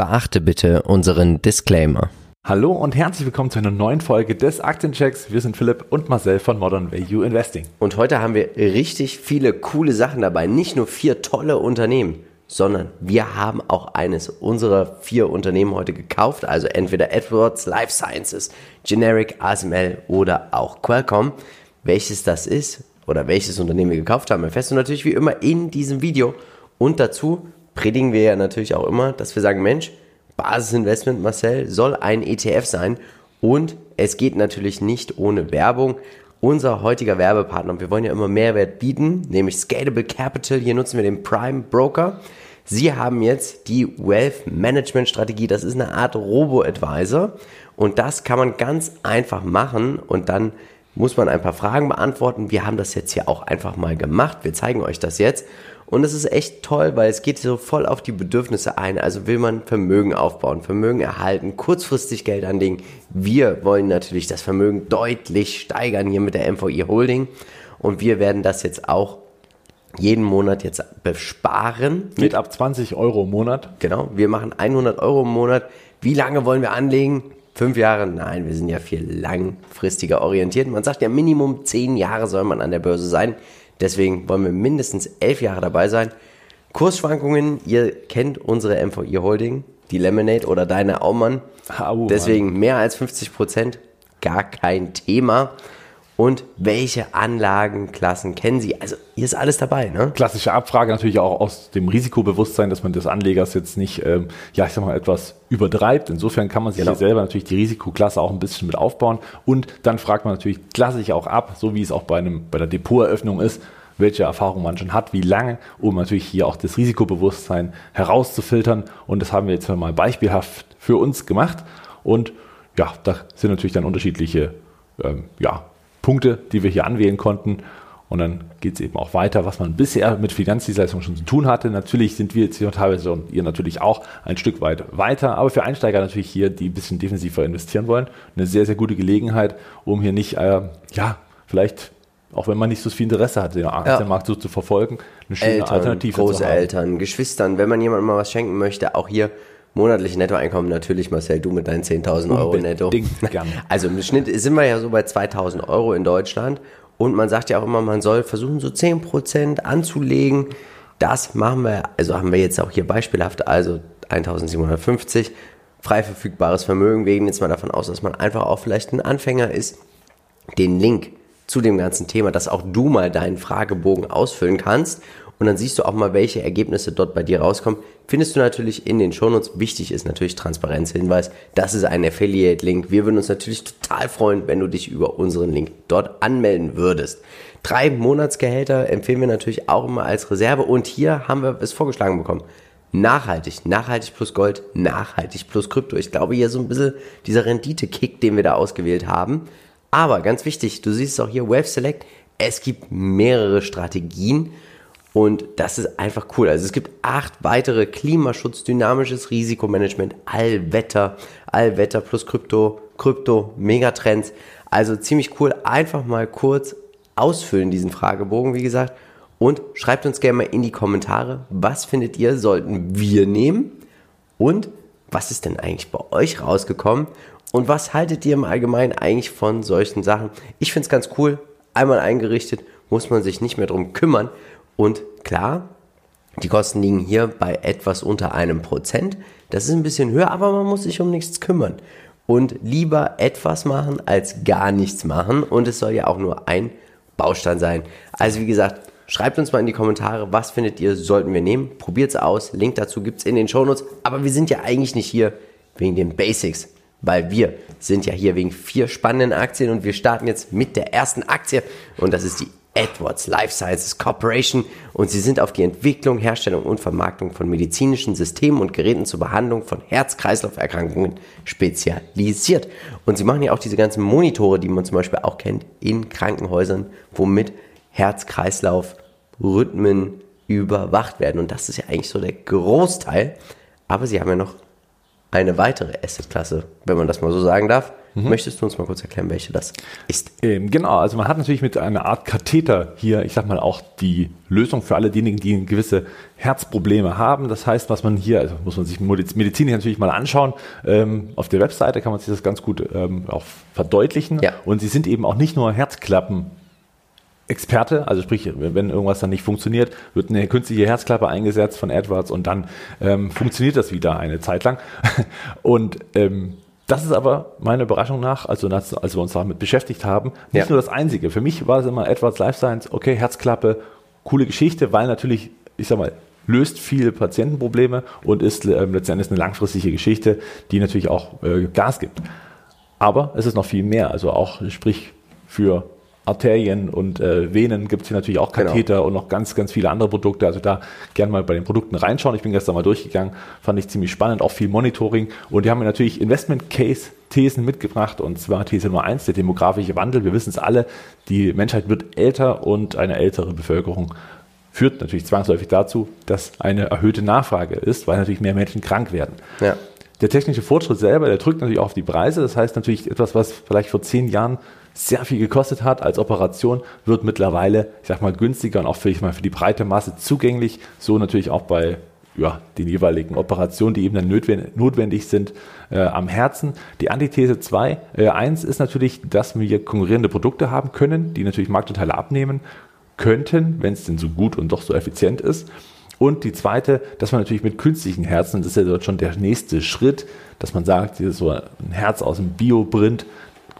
Beachte bitte unseren Disclaimer. Hallo und herzlich willkommen zu einer neuen Folge des Aktienchecks. Wir sind Philipp und Marcel von Modern Value Investing. Und heute haben wir richtig viele coole Sachen dabei. Nicht nur vier tolle Unternehmen, sondern wir haben auch eines unserer vier Unternehmen heute gekauft. Also entweder Edwards Life Sciences, Generic, ASML oder auch Qualcomm. Welches das ist oder welches Unternehmen wir gekauft haben, erfährst du natürlich wie immer in diesem Video. Und dazu predigen wir ja natürlich auch immer, dass wir sagen, Mensch, Basisinvestment, Marcel, soll ein ETF sein. Und es geht natürlich nicht ohne Werbung. Unser heutiger Werbepartner, wir wollen ja immer Mehrwert bieten, nämlich Scalable Capital. Hier nutzen wir den Prime Broker. Sie haben jetzt die Wealth Management Strategie. Das ist eine Art Robo-Advisor. Und das kann man ganz einfach machen. Und dann muss man ein paar Fragen beantworten. Wir haben das jetzt hier auch einfach mal gemacht. Wir zeigen euch das jetzt. Und es ist echt toll, weil es geht so voll auf die Bedürfnisse ein. Also will man Vermögen aufbauen, Vermögen erhalten, kurzfristig Geld anlegen. Wir wollen natürlich das Vermögen deutlich steigern hier mit der MVI Holding. Und wir werden das jetzt auch jeden Monat jetzt besparen. Mit ab 20 Euro im Monat. Genau, wir machen 100 Euro im Monat. Wie lange wollen wir anlegen? Fünf Jahre? Nein, wir sind ja viel langfristiger orientiert. Man sagt ja, Minimum zehn Jahre soll man an der Börse sein. Deswegen wollen wir mindestens elf Jahre dabei sein. Kursschwankungen, ihr kennt unsere MVI Holding, die Lemonade oder deine Aumann. Deswegen mehr als 50 Prozent, gar kein Thema und welche Anlagenklassen kennen Sie? Also hier ist alles dabei. Ne? Klassische Abfrage natürlich auch aus dem Risikobewusstsein, dass man des Anlegers jetzt nicht, ähm, ja ich sag mal, etwas übertreibt. Insofern kann man sich genau. hier selber natürlich die Risikoklasse auch ein bisschen mit aufbauen und dann fragt man natürlich klassisch auch ab, so wie es auch bei, einem, bei der Depoteröffnung ist, welche Erfahrung man schon hat, wie lange, um natürlich hier auch das Risikobewusstsein herauszufiltern. Und das haben wir jetzt mal beispielhaft für uns gemacht. Und ja, da sind natürlich dann unterschiedliche ähm, ja, Punkte, die wir hier anwählen konnten. Und dann geht es eben auch weiter, was man bisher mit Finanzdienstleistungen schon zu tun hatte. Natürlich sind wir jetzt hier teilweise und ihr natürlich auch ein Stück weit weiter, aber für Einsteiger natürlich hier, die ein bisschen defensiver investieren wollen, eine sehr, sehr gute Gelegenheit, um hier nicht, äh, ja, vielleicht, auch wenn man nicht so viel Interesse hat, den Aktienmarkt ja. so zu verfolgen, eine schöne Eltern, Alternative Großeltern, Geschwistern, wenn man jemandem mal was schenken möchte, auch hier monatliche Nettoeinkommen natürlich, Marcel, du mit deinen 10.000 Euro netto. Gerne. Also im Schnitt sind wir ja so bei 2.000 Euro in Deutschland. Und man sagt ja auch immer, man soll versuchen, so 10% anzulegen. Das machen wir, also haben wir jetzt auch hier beispielhaft, also 1.750 frei verfügbares Vermögen. Wir gehen jetzt mal davon aus, dass man einfach auch vielleicht ein Anfänger ist. Den Link zu dem ganzen Thema, dass auch du mal deinen Fragebogen ausfüllen kannst und dann siehst du auch mal, welche Ergebnisse dort bei dir rauskommen. Findest du natürlich in den Shownotes. Wichtig ist natürlich Transparenzhinweis. Das ist ein Affiliate-Link. Wir würden uns natürlich total freuen, wenn du dich über unseren Link dort anmelden würdest. Drei Monatsgehälter empfehlen wir natürlich auch immer als Reserve und hier haben wir es vorgeschlagen bekommen. Nachhaltig, nachhaltig plus Gold, nachhaltig plus Krypto. Ich glaube hier so ein bisschen dieser Rendite-Kick, den wir da ausgewählt haben. Aber ganz wichtig, du siehst auch hier, Wave Select, es gibt mehrere Strategien und das ist einfach cool. Also es gibt acht weitere Klimaschutz, dynamisches Risikomanagement, Allwetter, Allwetter plus Krypto, Krypto, Megatrends. Also ziemlich cool. Einfach mal kurz ausfüllen diesen Fragebogen, wie gesagt. Und schreibt uns gerne mal in die Kommentare, was findet ihr, sollten wir nehmen? Und was ist denn eigentlich bei euch rausgekommen? Und was haltet ihr im Allgemeinen eigentlich von solchen Sachen? Ich finde es ganz cool. Einmal eingerichtet, muss man sich nicht mehr drum kümmern. Und klar, die Kosten liegen hier bei etwas unter einem Prozent. Das ist ein bisschen höher, aber man muss sich um nichts kümmern. Und lieber etwas machen als gar nichts machen. Und es soll ja auch nur ein Baustein sein. Also wie gesagt, schreibt uns mal in die Kommentare, was findet ihr, sollten wir nehmen. Probiert es aus. Link dazu gibt es in den Shownotes. Aber wir sind ja eigentlich nicht hier wegen den Basics. Weil wir sind ja hier wegen vier spannenden Aktien und wir starten jetzt mit der ersten Aktie. Und das ist die Edwards Life Sciences Corporation und sie sind auf die Entwicklung, Herstellung und Vermarktung von medizinischen Systemen und Geräten zur Behandlung von Herz-Kreislauf-Erkrankungen spezialisiert. Und sie machen ja auch diese ganzen Monitore, die man zum Beispiel auch kennt in Krankenhäusern, womit Herz-Kreislauf-Rhythmen überwacht werden. Und das ist ja eigentlich so der Großteil. Aber sie haben ja noch eine weitere Assetklasse, wenn man das mal so sagen darf. Mhm. Möchtest du uns mal kurz erklären, welche das ist? Ähm, genau, also man hat natürlich mit einer Art Katheter hier, ich sag mal, auch die Lösung für alle diejenigen, die gewisse Herzprobleme haben. Das heißt, was man hier, also muss man sich medizinisch natürlich mal anschauen, ähm, auf der Webseite kann man sich das ganz gut ähm, auch verdeutlichen. Ja. Und sie sind eben auch nicht nur Herzklappen Experte, also sprich, wenn irgendwas dann nicht funktioniert, wird eine künstliche Herzklappe eingesetzt von Edwards und dann ähm, funktioniert das wieder eine Zeit lang. Und ähm, das ist aber meiner Überraschung nach, also als, wir uns damit beschäftigt haben, nicht ja. nur das Einzige. Für mich war es immer Edwards Life Science, okay, Herzklappe, coole Geschichte, weil natürlich, ich sag mal, löst viele Patientenprobleme und ist äh, letztendlich eine langfristige Geschichte, die natürlich auch äh, Gas gibt. Aber es ist noch viel mehr, also auch sprich für Arterien und äh, Venen gibt es hier natürlich auch Katheter genau. und noch ganz, ganz viele andere Produkte. Also da gerne mal bei den Produkten reinschauen. Ich bin gestern mal durchgegangen, fand ich ziemlich spannend, auch viel Monitoring. Und die haben mir natürlich Investment Case Thesen mitgebracht und zwar These Nummer eins, der demografische Wandel. Wir wissen es alle, die Menschheit wird älter und eine ältere Bevölkerung führt natürlich zwangsläufig dazu, dass eine erhöhte Nachfrage ist, weil natürlich mehr Menschen krank werden. Ja. Der technische Fortschritt selber, der drückt natürlich auch auf die Preise. Das heißt natürlich etwas, was vielleicht vor zehn Jahren sehr viel gekostet hat als Operation, wird mittlerweile, ich sag mal, günstiger und auch für, ich mal, für die breite Masse zugänglich. So natürlich auch bei ja, den jeweiligen Operationen, die eben dann notwendig sind äh, am Herzen. Die Antithese 2, äh, 1 ist natürlich, dass wir konkurrierende Produkte haben können, die natürlich Marktanteile abnehmen könnten, wenn es denn so gut und doch so effizient ist. Und die zweite, dass man natürlich mit künstlichen Herzen, das ist ja dort schon der nächste Schritt, dass man sagt, so ein Herz aus dem Bioprint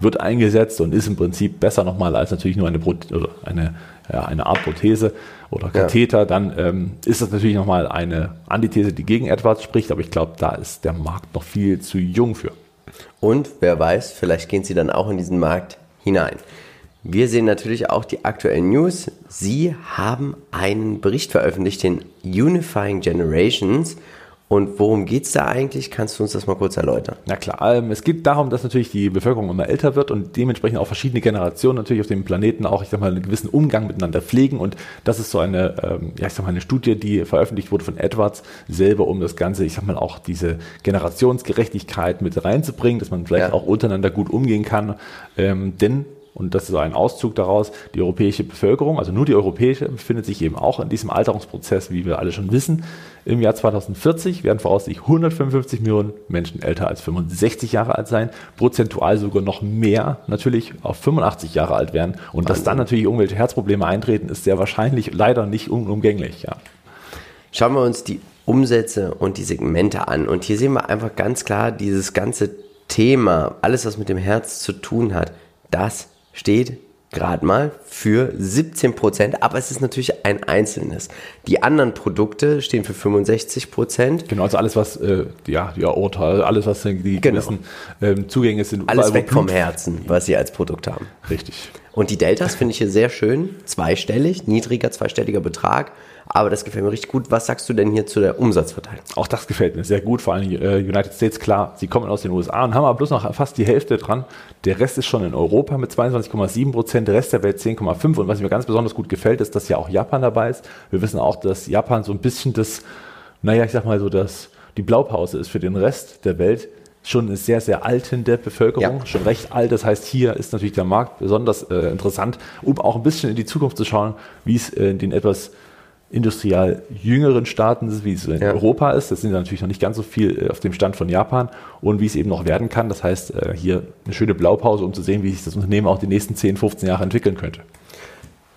wird eingesetzt und ist im Prinzip besser nochmal als natürlich nur eine, oder eine, ja, eine Art Prothese oder Katheter. Ja. Dann ähm, ist das natürlich nochmal eine Antithese, die gegen Edwards spricht, aber ich glaube, da ist der Markt noch viel zu jung für. Und wer weiß, vielleicht gehen sie dann auch in diesen Markt hinein. Wir sehen natürlich auch die aktuellen News. Sie haben einen Bericht veröffentlicht, den Unifying Generations. Und worum geht es da eigentlich? Kannst du uns das mal kurz erläutern? Na klar, ähm, es geht darum, dass natürlich die Bevölkerung immer älter wird und dementsprechend auch verschiedene Generationen natürlich auf dem Planeten auch, ich sag mal, einen gewissen Umgang miteinander pflegen. Und das ist so eine, ähm, ja, ich sag mal, eine Studie, die veröffentlicht wurde von Edwards selber, um das Ganze, ich sag mal, auch diese Generationsgerechtigkeit mit reinzubringen, dass man vielleicht ja. auch untereinander gut umgehen kann. Ähm, denn und das ist ein Auszug daraus, die europäische Bevölkerung, also nur die europäische, befindet sich eben auch in diesem Alterungsprozess, wie wir alle schon wissen. Im Jahr 2040 werden voraussichtlich 155 Millionen Menschen älter als 65 Jahre alt sein, prozentual sogar noch mehr natürlich auf 85 Jahre alt werden. Und dass dann natürlich irgendwelche Herzprobleme eintreten, ist sehr wahrscheinlich leider nicht unumgänglich. Ja. Schauen wir uns die Umsätze und die Segmente an. Und hier sehen wir einfach ganz klar dieses ganze Thema, alles was mit dem Herz zu tun hat, das steht gerade mal für 17 Prozent, aber es ist natürlich ein einzelnes. Die anderen Produkte stehen für 65 Prozent. Genau, also alles, was äh, ja, die Aorta, alles, was die genau. gewissen ähm, Zugänge sind. Alles weg vom Herzen, was sie als Produkt haben. Richtig. Und die Deltas finde ich hier sehr schön, zweistellig, niedriger zweistelliger Betrag aber das gefällt mir richtig gut. Was sagst du denn hier zu der Umsatzverteilung? Auch das gefällt mir sehr gut, vor allem äh, United States, klar, sie kommen aus den USA und haben aber bloß noch fast die Hälfte dran. Der Rest ist schon in Europa mit 22,7 Prozent, der Rest der Welt 10,5 und was mir ganz besonders gut gefällt, ist, dass ja auch Japan dabei ist. Wir wissen auch, dass Japan so ein bisschen das, naja, ich sag mal so, dass die Blaupause ist für den Rest der Welt schon eine sehr, sehr altende Bevölkerung, ja. schon recht alt. Das heißt, hier ist natürlich der Markt besonders äh, interessant, um auch ein bisschen in die Zukunft zu schauen, wie es äh, in den etwas industriell jüngeren Staaten, wie es in ja. Europa ist. Das sind natürlich noch nicht ganz so viel äh, auf dem Stand von Japan und wie es eben noch werden kann. Das heißt, äh, hier eine schöne Blaupause, um zu sehen, wie sich das Unternehmen auch die nächsten 10, 15 Jahre entwickeln könnte.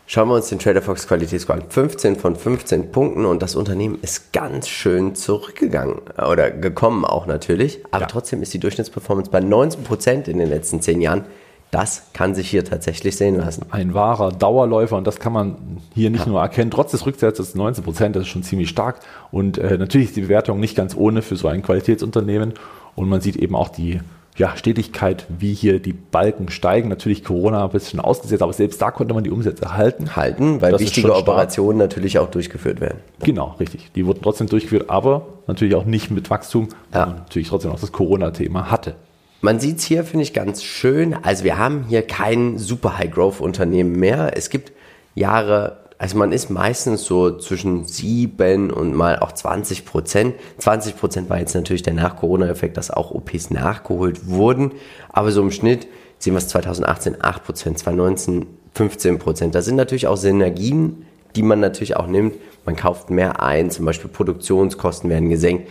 Schauen wir uns den Trader Fox Qualitätsscore an. 15 von 15 Punkten und das Unternehmen ist ganz schön zurückgegangen oder gekommen auch natürlich. Aber ja. trotzdem ist die Durchschnittsperformance bei 19 Prozent in den letzten 10 Jahren das kann sich hier tatsächlich sehen lassen. Ein wahrer Dauerläufer und das kann man hier nicht ja. nur erkennen. Trotz des Rücksetzes 19 Prozent, das ist schon ziemlich stark. Und äh, natürlich ist die Bewertung nicht ganz ohne für so ein Qualitätsunternehmen. Und man sieht eben auch die ja, Stetigkeit, wie hier die Balken steigen. Natürlich Corona ein bisschen ausgesetzt, aber selbst da konnte man die Umsätze halten. Halten, weil wichtige Operationen natürlich auch durchgeführt werden. Genau, richtig. Die wurden trotzdem durchgeführt, aber natürlich auch nicht mit Wachstum, ja. weil man natürlich trotzdem auch das Corona-Thema hatte. Man sieht es hier, finde ich, ganz schön. Also wir haben hier kein super High-Growth-Unternehmen mehr. Es gibt Jahre, Also man ist meistens so zwischen 7 und mal auch 20 Prozent. 20 Prozent war jetzt natürlich der Nach-Corona-Effekt, dass auch OPs nachgeholt wurden. Aber so im Schnitt sehen wir es 2018 8 Prozent, 2019 15 Prozent. Da sind natürlich auch Synergien, die man natürlich auch nimmt. Man kauft mehr ein, zum Beispiel Produktionskosten werden gesenkt.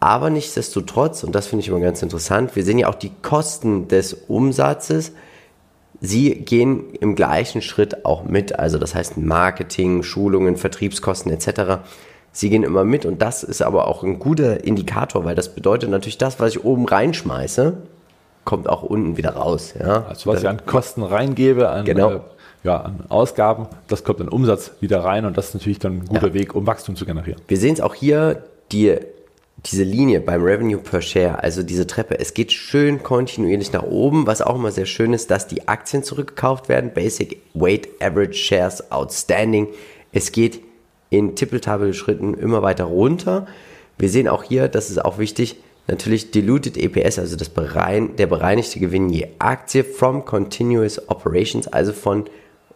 Aber nichtsdestotrotz, und das finde ich immer ganz interessant, wir sehen ja auch die Kosten des Umsatzes. Sie gehen im gleichen Schritt auch mit. Also das heißt Marketing, Schulungen, Vertriebskosten etc. Sie gehen immer mit und das ist aber auch ein guter Indikator, weil das bedeutet natürlich, das, was ich oben reinschmeiße, kommt auch unten wieder raus. Ja? Also was ich an Kosten reingebe, an, genau. äh, ja, an Ausgaben, das kommt in Umsatz wieder rein und das ist natürlich dann ein guter ja. Weg, um Wachstum zu generieren. Wir sehen es auch hier, die diese Linie beim Revenue per Share, also diese Treppe, es geht schön kontinuierlich nach oben, was auch immer sehr schön ist, dass die Aktien zurückgekauft werden. Basic Weight Average Shares Outstanding. Es geht in Tippeltabel-Schritten immer weiter runter. Wir sehen auch hier, das ist auch wichtig, natürlich Diluted EPS, also das berein, der bereinigte Gewinn je Aktie from Continuous Operations, also von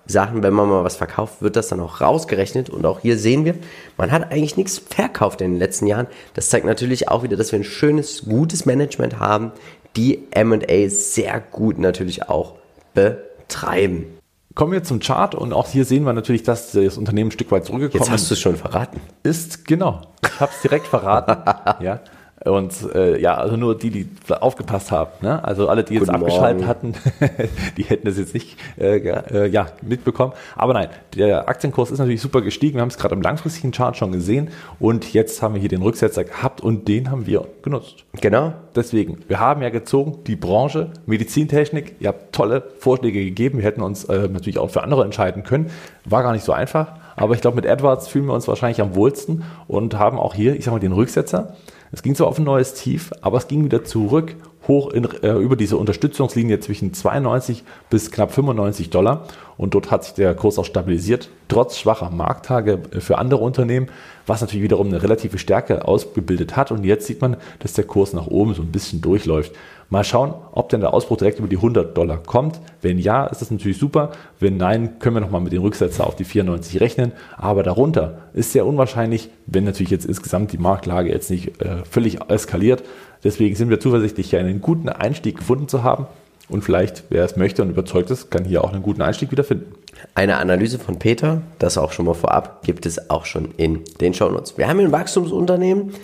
Sachen, wenn man mal was verkauft, wird das dann auch rausgerechnet. Und auch hier sehen wir, man hat eigentlich nichts verkauft in den letzten Jahren. Das zeigt natürlich auch wieder, dass wir ein schönes, gutes Management haben, die MA sehr gut natürlich auch betreiben. Kommen wir zum Chart und auch hier sehen wir natürlich, dass das Unternehmen ein Stück weit zurückgekommen ist. Jetzt hast du es schon verraten. Ist, genau. Ich habe es direkt verraten. ja. Und äh, ja, also nur die, die aufgepasst haben. Ne? Also alle, die jetzt Guten abgeschaltet Morgen. hatten, die hätten das jetzt nicht äh, äh, ja, mitbekommen. Aber nein, der Aktienkurs ist natürlich super gestiegen. Wir haben es gerade im langfristigen Chart schon gesehen. Und jetzt haben wir hier den Rücksetzer gehabt und den haben wir genutzt. Genau. Deswegen, wir haben ja gezogen, die Branche, Medizintechnik, ihr habt tolle Vorschläge gegeben. Wir hätten uns äh, natürlich auch für andere entscheiden können. War gar nicht so einfach. Aber ich glaube, mit Edwards fühlen wir uns wahrscheinlich am wohlsten und haben auch hier, ich sag mal, den Rücksetzer. Es ging zwar auf ein neues Tief, aber es ging wieder zurück, hoch in, äh, über diese Unterstützungslinie zwischen 92 bis knapp 95 Dollar. Und dort hat sich der Kurs auch stabilisiert, trotz schwacher Markttage für andere Unternehmen, was natürlich wiederum eine relative Stärke ausgebildet hat. Und jetzt sieht man, dass der Kurs nach oben so ein bisschen durchläuft. Mal schauen, ob denn der Ausbruch direkt über die 100 Dollar kommt. Wenn ja, ist das natürlich super. Wenn nein, können wir nochmal mit dem Rücksetzer auf die 94 rechnen. Aber darunter ist sehr unwahrscheinlich, wenn natürlich jetzt insgesamt die Marktlage jetzt nicht äh, völlig eskaliert. Deswegen sind wir zuversichtlich, hier einen guten Einstieg gefunden zu haben. Und vielleicht, wer es möchte und überzeugt ist, kann hier auch einen guten Einstieg wieder finden. Eine Analyse von Peter, das auch schon mal vorab, gibt es auch schon in den Shownotes. Wir haben ein Wachstumsunternehmen,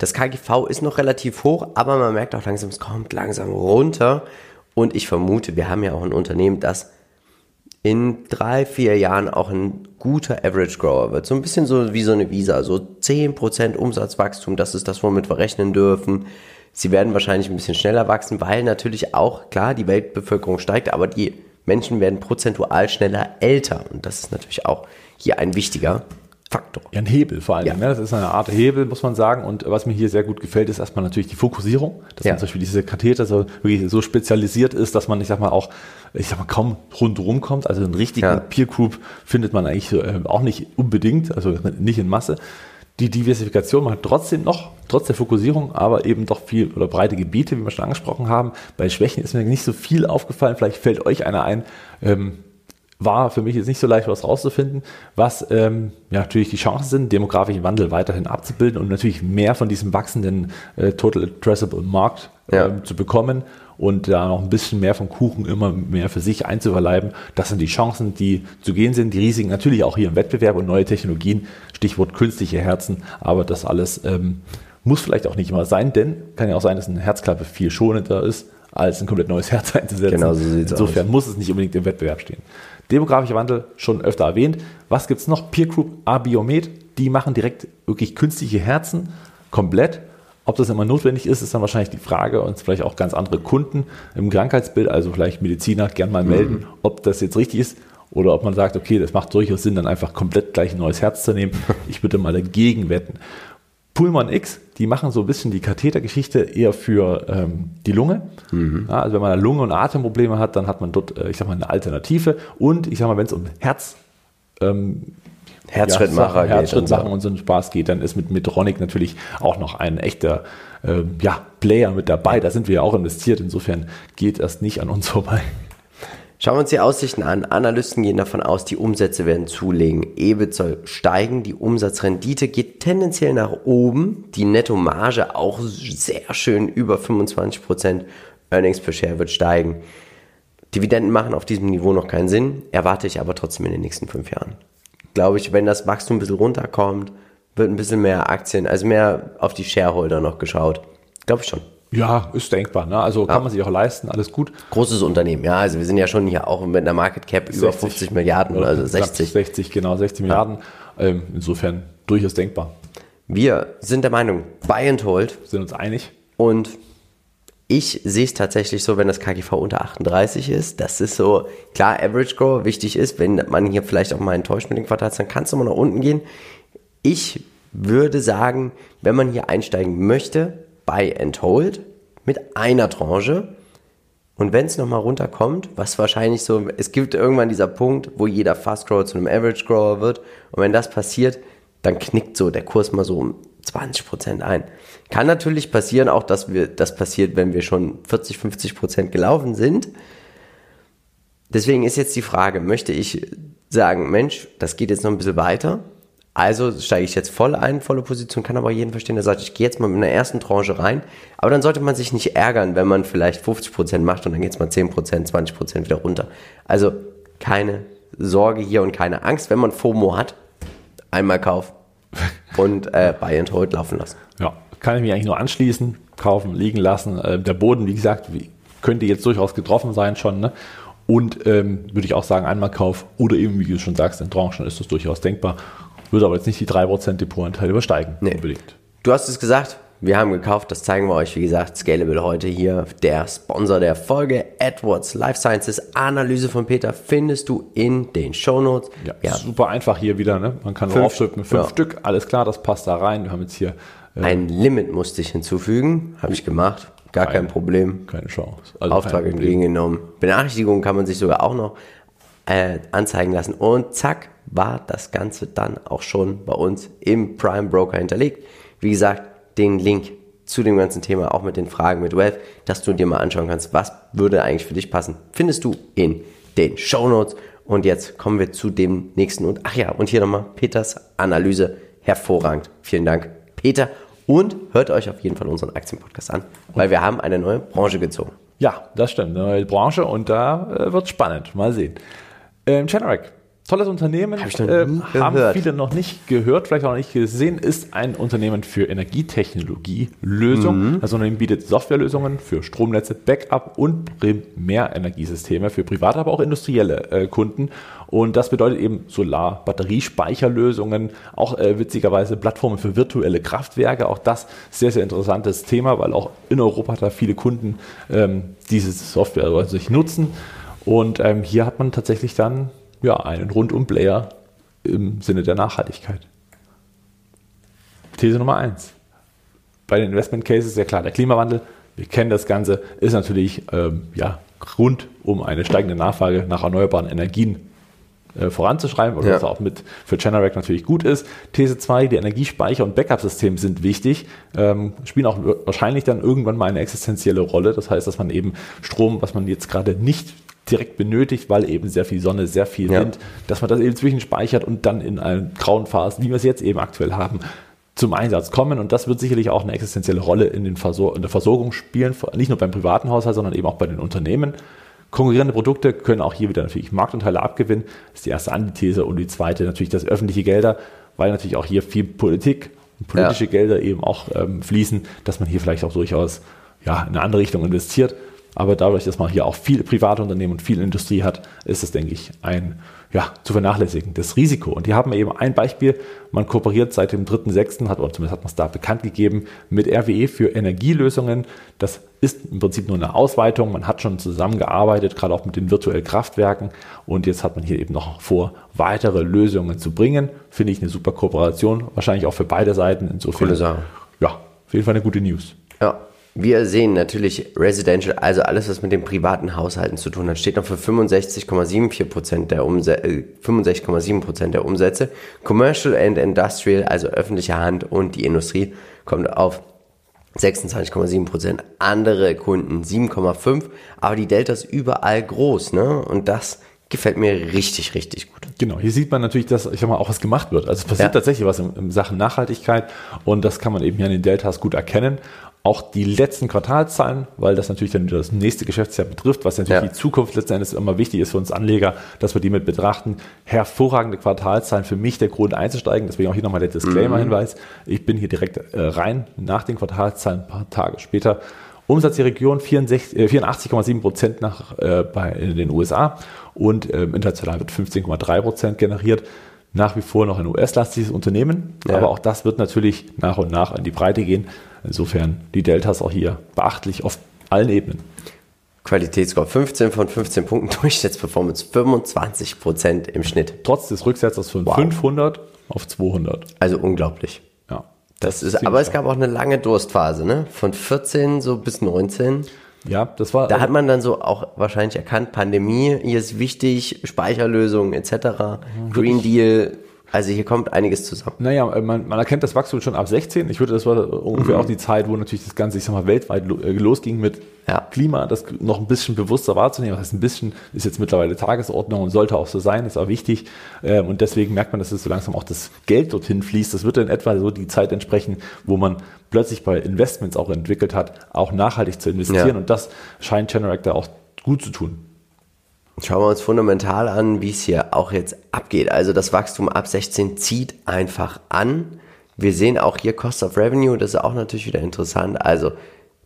das KGV ist noch relativ hoch, aber man merkt auch langsam, es kommt langsam runter. Und ich vermute, wir haben ja auch ein Unternehmen, das in drei, vier Jahren auch ein guter Average Grower wird. So ein bisschen so wie so eine Visa, so 10% Umsatzwachstum, das ist das, womit wir rechnen dürfen. Sie werden wahrscheinlich ein bisschen schneller wachsen, weil natürlich auch, klar, die Weltbevölkerung steigt, aber die Menschen werden prozentual schneller älter. Und das ist natürlich auch hier ein wichtiger Faktor. Ja, ein Hebel vor allem. Ja. Ne? Das ist eine Art Hebel, muss man sagen. Und was mir hier sehr gut gefällt, ist erstmal natürlich die Fokussierung. Dass ja. man zum Beispiel diese Katheter so wirklich so spezialisiert ist, dass man, ich sag mal, auch, ich sag mal, kaum rundherum kommt. Also einen richtigen ja. Peer Group findet man eigentlich äh, auch nicht unbedingt, also nicht in Masse. Die Diversifikation macht trotzdem noch, trotz der Fokussierung, aber eben doch viel oder breite Gebiete, wie wir schon angesprochen haben. Bei Schwächen ist mir nicht so viel aufgefallen. Vielleicht fällt euch einer ein. Ähm, war für mich jetzt nicht so leicht, was rauszufinden, was ähm, ja, natürlich die Chancen sind, demografischen Wandel weiterhin abzubilden und natürlich mehr von diesem wachsenden äh, Total Addressable Markt äh, ja. Ähm, zu bekommen und da noch ein bisschen mehr vom Kuchen immer mehr für sich einzuverleiben. Das sind die Chancen, die zu gehen sind, die Risiken natürlich auch hier im Wettbewerb und neue Technologien, Stichwort künstliche Herzen, aber das alles ähm, muss vielleicht auch nicht immer sein, denn kann ja auch sein, dass eine Herzklappe viel schonender ist, als ein komplett neues Herz einzusetzen. Genau so sieht's Insofern aus. muss es nicht unbedingt im Wettbewerb stehen. Demografischer Wandel schon öfter erwähnt. Was gibt es noch? Peer Group Abiomed, die machen direkt wirklich künstliche Herzen komplett. Ob das immer notwendig ist, ist dann wahrscheinlich die Frage und vielleicht auch ganz andere Kunden im Krankheitsbild, also vielleicht Mediziner, gern mal melden, mhm. ob das jetzt richtig ist oder ob man sagt, okay, das macht durchaus Sinn, dann einfach komplett gleich ein neues Herz zu nehmen. Ich würde mal dagegen wetten. Pullman X, die machen so ein bisschen die Kathetergeschichte eher für ähm, die Lunge. Mhm. Ja, also wenn man Lunge- und Atemprobleme hat, dann hat man dort, äh, ich sag mal, eine Alternative. Und ich sag mal, wenn es um Herz ähm, Herzschrittmacher ja, Herzschrittmacher und so einen Spaß geht, dann ist mit Medtronic natürlich auch noch ein echter ähm, ja, Player mit dabei. Da sind wir ja auch investiert. Insofern geht das nicht an uns vorbei. Schauen wir uns die Aussichten an. Analysten gehen davon aus, die Umsätze werden zulegen. EBIT soll steigen, die Umsatzrendite geht tendenziell nach oben, die Nettomarge auch sehr schön über 25 Prozent. Earnings per Share wird steigen. Dividenden machen auf diesem Niveau noch keinen Sinn, erwarte ich aber trotzdem in den nächsten fünf Jahren. Glaube ich, wenn das Wachstum ein bisschen runterkommt, wird ein bisschen mehr Aktien, also mehr auf die Shareholder noch geschaut. Glaube ich schon. Ja, ist denkbar. Ne? Also kann man sich auch leisten, alles gut. Großes Unternehmen, ja. Also wir sind ja schon hier auch mit einer Market Cap 60, über 50 Milliarden, also 60. 60, genau, 60 Milliarden. Ähm, insofern durchaus denkbar. Wir sind der Meinung, buy and hold. Sind uns einig. Und ich sehe es tatsächlich so, wenn das KGV unter 38 ist, das ist so, klar, Average Grower wichtig ist, wenn man hier vielleicht auch mal enttäuscht mit dem Quartal dann kann es nochmal nach unten gehen. Ich würde sagen, wenn man hier einsteigen möchte, buy and hold mit einer Tranche. Und wenn es nochmal runterkommt, was wahrscheinlich so, es gibt irgendwann dieser Punkt, wo jeder Fast Grower zu einem Average Grower wird. Und wenn das passiert, dann knickt so der Kurs mal so um 20% ein. Kann natürlich passieren, auch dass wir, das passiert, wenn wir schon 40, 50% gelaufen sind. Deswegen ist jetzt die Frage, möchte ich sagen, Mensch, das geht jetzt noch ein bisschen weiter also steige ich jetzt voll ein, volle Position, kann aber jeden verstehen, der sagt, ich gehe jetzt mal mit einer ersten Tranche rein. Aber dann sollte man sich nicht ärgern, wenn man vielleicht 50% macht und dann geht es mal 10%, 20% wieder runter. Also keine Sorge hier und keine Angst, wenn man FOMO hat, einmal kaufen und äh, Buy and Hold laufen lassen. Ja, kann ich mich eigentlich nur anschließen, kaufen, liegen lassen. Äh, der Boden, wie gesagt, könnte jetzt durchaus getroffen sein schon. Ne? Und ähm, würde ich auch sagen, einmal Kauf oder eben, wie du schon sagst, in Tranchen ist das durchaus denkbar. Würde aber jetzt nicht die 3% Depotanteil übersteigen. Nee. Unbedingt. Du hast es gesagt, wir haben gekauft, das zeigen wir euch, wie gesagt, Scalable heute hier. Der Sponsor der Folge, Edwards Life Sciences. Analyse von Peter findest du in den Show Notes. Ja, ja. super einfach hier wieder. Ne? Man kann nur aufschreiben, fünf ja. Stück, alles klar, das passt da rein. Wir haben jetzt hier... Äh, Ein Limit musste ich hinzufügen, habe ich gemacht. Gar kein, kein Problem. Keine Chance. Also Auftrag entgegengenommen. Benachrichtigungen kann man sich sogar auch noch äh, anzeigen lassen. Und zack, war das Ganze dann auch schon bei uns im Prime Broker hinterlegt. Wie gesagt, den Link zu dem ganzen Thema, auch mit den Fragen mit Wealth, dass du dir mal anschauen kannst, was würde eigentlich für dich passen, findest du in den Show Notes. Und jetzt kommen wir zu dem nächsten und ach ja, und hier nochmal Peters Analyse. Hervorragend. Vielen Dank, Peter. Und hört euch auf jeden Fall unseren Aktienpodcast an, weil wir haben eine neue Branche gezogen. Ja, das stimmt. Eine neue Branche und da äh, wird spannend. Mal sehen. Ähm, Generic, tolles Unternehmen, Hab äh, haben viele noch nicht gehört, vielleicht auch noch nicht gesehen, ist ein Unternehmen für Energietechnologie-Lösungen. Mhm. Das Unternehmen bietet Softwarelösungen für Stromnetze, Backup und Primärenergiesysteme für private, aber auch industrielle äh, Kunden. Und das bedeutet eben Solar, Batteriespeicherlösungen, auch äh, witzigerweise Plattformen für virtuelle Kraftwerke. Auch das sehr, sehr interessantes Thema, weil auch in Europa da viele Kunden ähm, diese Software sich nutzen. Und ähm, hier hat man tatsächlich dann ja, einen Rundum-Player im Sinne der Nachhaltigkeit. These Nummer eins. Bei den Investment Cases ist ja klar, der Klimawandel, wir kennen das Ganze, ist natürlich ähm, ja, Grund, um eine steigende Nachfrage nach erneuerbaren Energien äh, voranzuschreiben, oder ja. was auch mit für Generac natürlich gut ist. These 2, die Energiespeicher- und Backup-Systeme sind wichtig, ähm, spielen auch wahrscheinlich dann irgendwann mal eine existenzielle Rolle. Das heißt, dass man eben Strom, was man jetzt gerade nicht direkt benötigt, weil eben sehr viel Sonne, sehr viel Wind, ja. dass man das eben zwischenspeichert und dann in einen grauen Phasen, wie wir es jetzt eben aktuell haben, zum Einsatz kommen. Und das wird sicherlich auch eine existenzielle Rolle in, den Versor in der Versorgung spielen, nicht nur beim privaten Haushalt, sondern eben auch bei den Unternehmen. Konkurrierende Produkte können auch hier wieder natürlich Marktanteile abgewinnen. Das ist die erste Antithese. Und die zweite natürlich das öffentliche Gelder, weil natürlich auch hier viel Politik und politische ja. Gelder eben auch ähm, fließen, dass man hier vielleicht auch durchaus ja, in eine andere Richtung investiert. Aber dadurch, dass man hier auch viele private Unternehmen und viel Industrie hat, ist es, denke ich, ein ja, zu vernachlässigendes Risiko. Und hier haben wir eben ein Beispiel. Man kooperiert seit dem 3.6., hat, oder zumindest hat man es da bekannt gegeben, mit RWE für Energielösungen. Das ist im Prinzip nur eine Ausweitung. Man hat schon zusammengearbeitet, gerade auch mit den virtuellen Kraftwerken. Und jetzt hat man hier eben noch vor, weitere Lösungen zu bringen. Finde ich eine super Kooperation. Wahrscheinlich auch für beide Seiten. Insofern, ja, auf jeden Fall eine gute News. Ja, wir sehen natürlich Residential, also alles, was mit den privaten Haushalten zu tun hat, steht noch für 65,74 der Umsätze, äh, 65,7% der Umsätze. Commercial and Industrial, also öffentliche Hand und die Industrie, kommt auf 26,7 Prozent. Andere Kunden 7,5. Aber die Delta ist überall groß, ne? Und das gefällt mir richtig, richtig gut. Genau, hier sieht man natürlich, dass ich sag mal, auch was gemacht wird. Also es passiert ja. tatsächlich was in, in, Sachen Nachhaltigkeit und das kann man eben hier an den Deltas gut erkennen. Auch die letzten Quartalzahlen, weil das natürlich dann das nächste Geschäftsjahr betrifft, was natürlich ja. die Zukunft letzten Endes immer wichtig ist für uns Anleger, dass wir die mit betrachten. Hervorragende Quartalzahlen für mich der Grund einzusteigen. Deswegen auch hier nochmal der Disclaimer-Hinweis. Mhm. Ich bin hier direkt äh, rein nach den Quartalzahlen ein paar Tage später. Umsatz der Region 84,7 äh, Prozent nach, äh, bei, in den USA und äh, international wird 15,3 Prozent generiert. Nach wie vor noch ein US-lastiges Unternehmen, ja. aber auch das wird natürlich nach und nach in die Breite gehen. Insofern die Deltas auch hier beachtlich auf allen Ebenen. Qualitätsscore 15 von 15 Punkten, Durchschnittsperformance 25 Prozent im Schnitt. Trotz des Rücksetzers von wow. 500 auf 200. Also unglaublich. Ja. Das, das ist, aber es gab auch eine lange Durstphase, ne? Von 14 so bis 19. Ja, das war. Da hat man dann so auch wahrscheinlich erkannt, Pandemie, hier ist wichtig, Speicherlösungen etc. Mhm. Green Deal, also hier kommt einiges zusammen. Naja, äh, man, man erkennt das Wachstum schon ab 16. Ich würde, das war ungefähr mhm. auch die Zeit, wo natürlich das Ganze, ich sag mal, weltweit äh, losging mit ja. Klima, das noch ein bisschen bewusster wahrzunehmen. Das heißt, ein bisschen ist jetzt mittlerweile Tagesordnung und sollte auch so sein, ist auch wichtig. Ähm, und deswegen merkt man, dass es so langsam auch das Geld dorthin fließt. Das wird in etwa so die Zeit entsprechen, wo man plötzlich bei Investments auch entwickelt hat, auch nachhaltig zu investieren. Ja. Und das scheint Generator auch gut zu tun. Schauen wir uns fundamental an, wie es hier auch jetzt abgeht. Also das Wachstum ab 16 zieht einfach an. Wir sehen auch hier Cost of Revenue, das ist auch natürlich wieder interessant. Also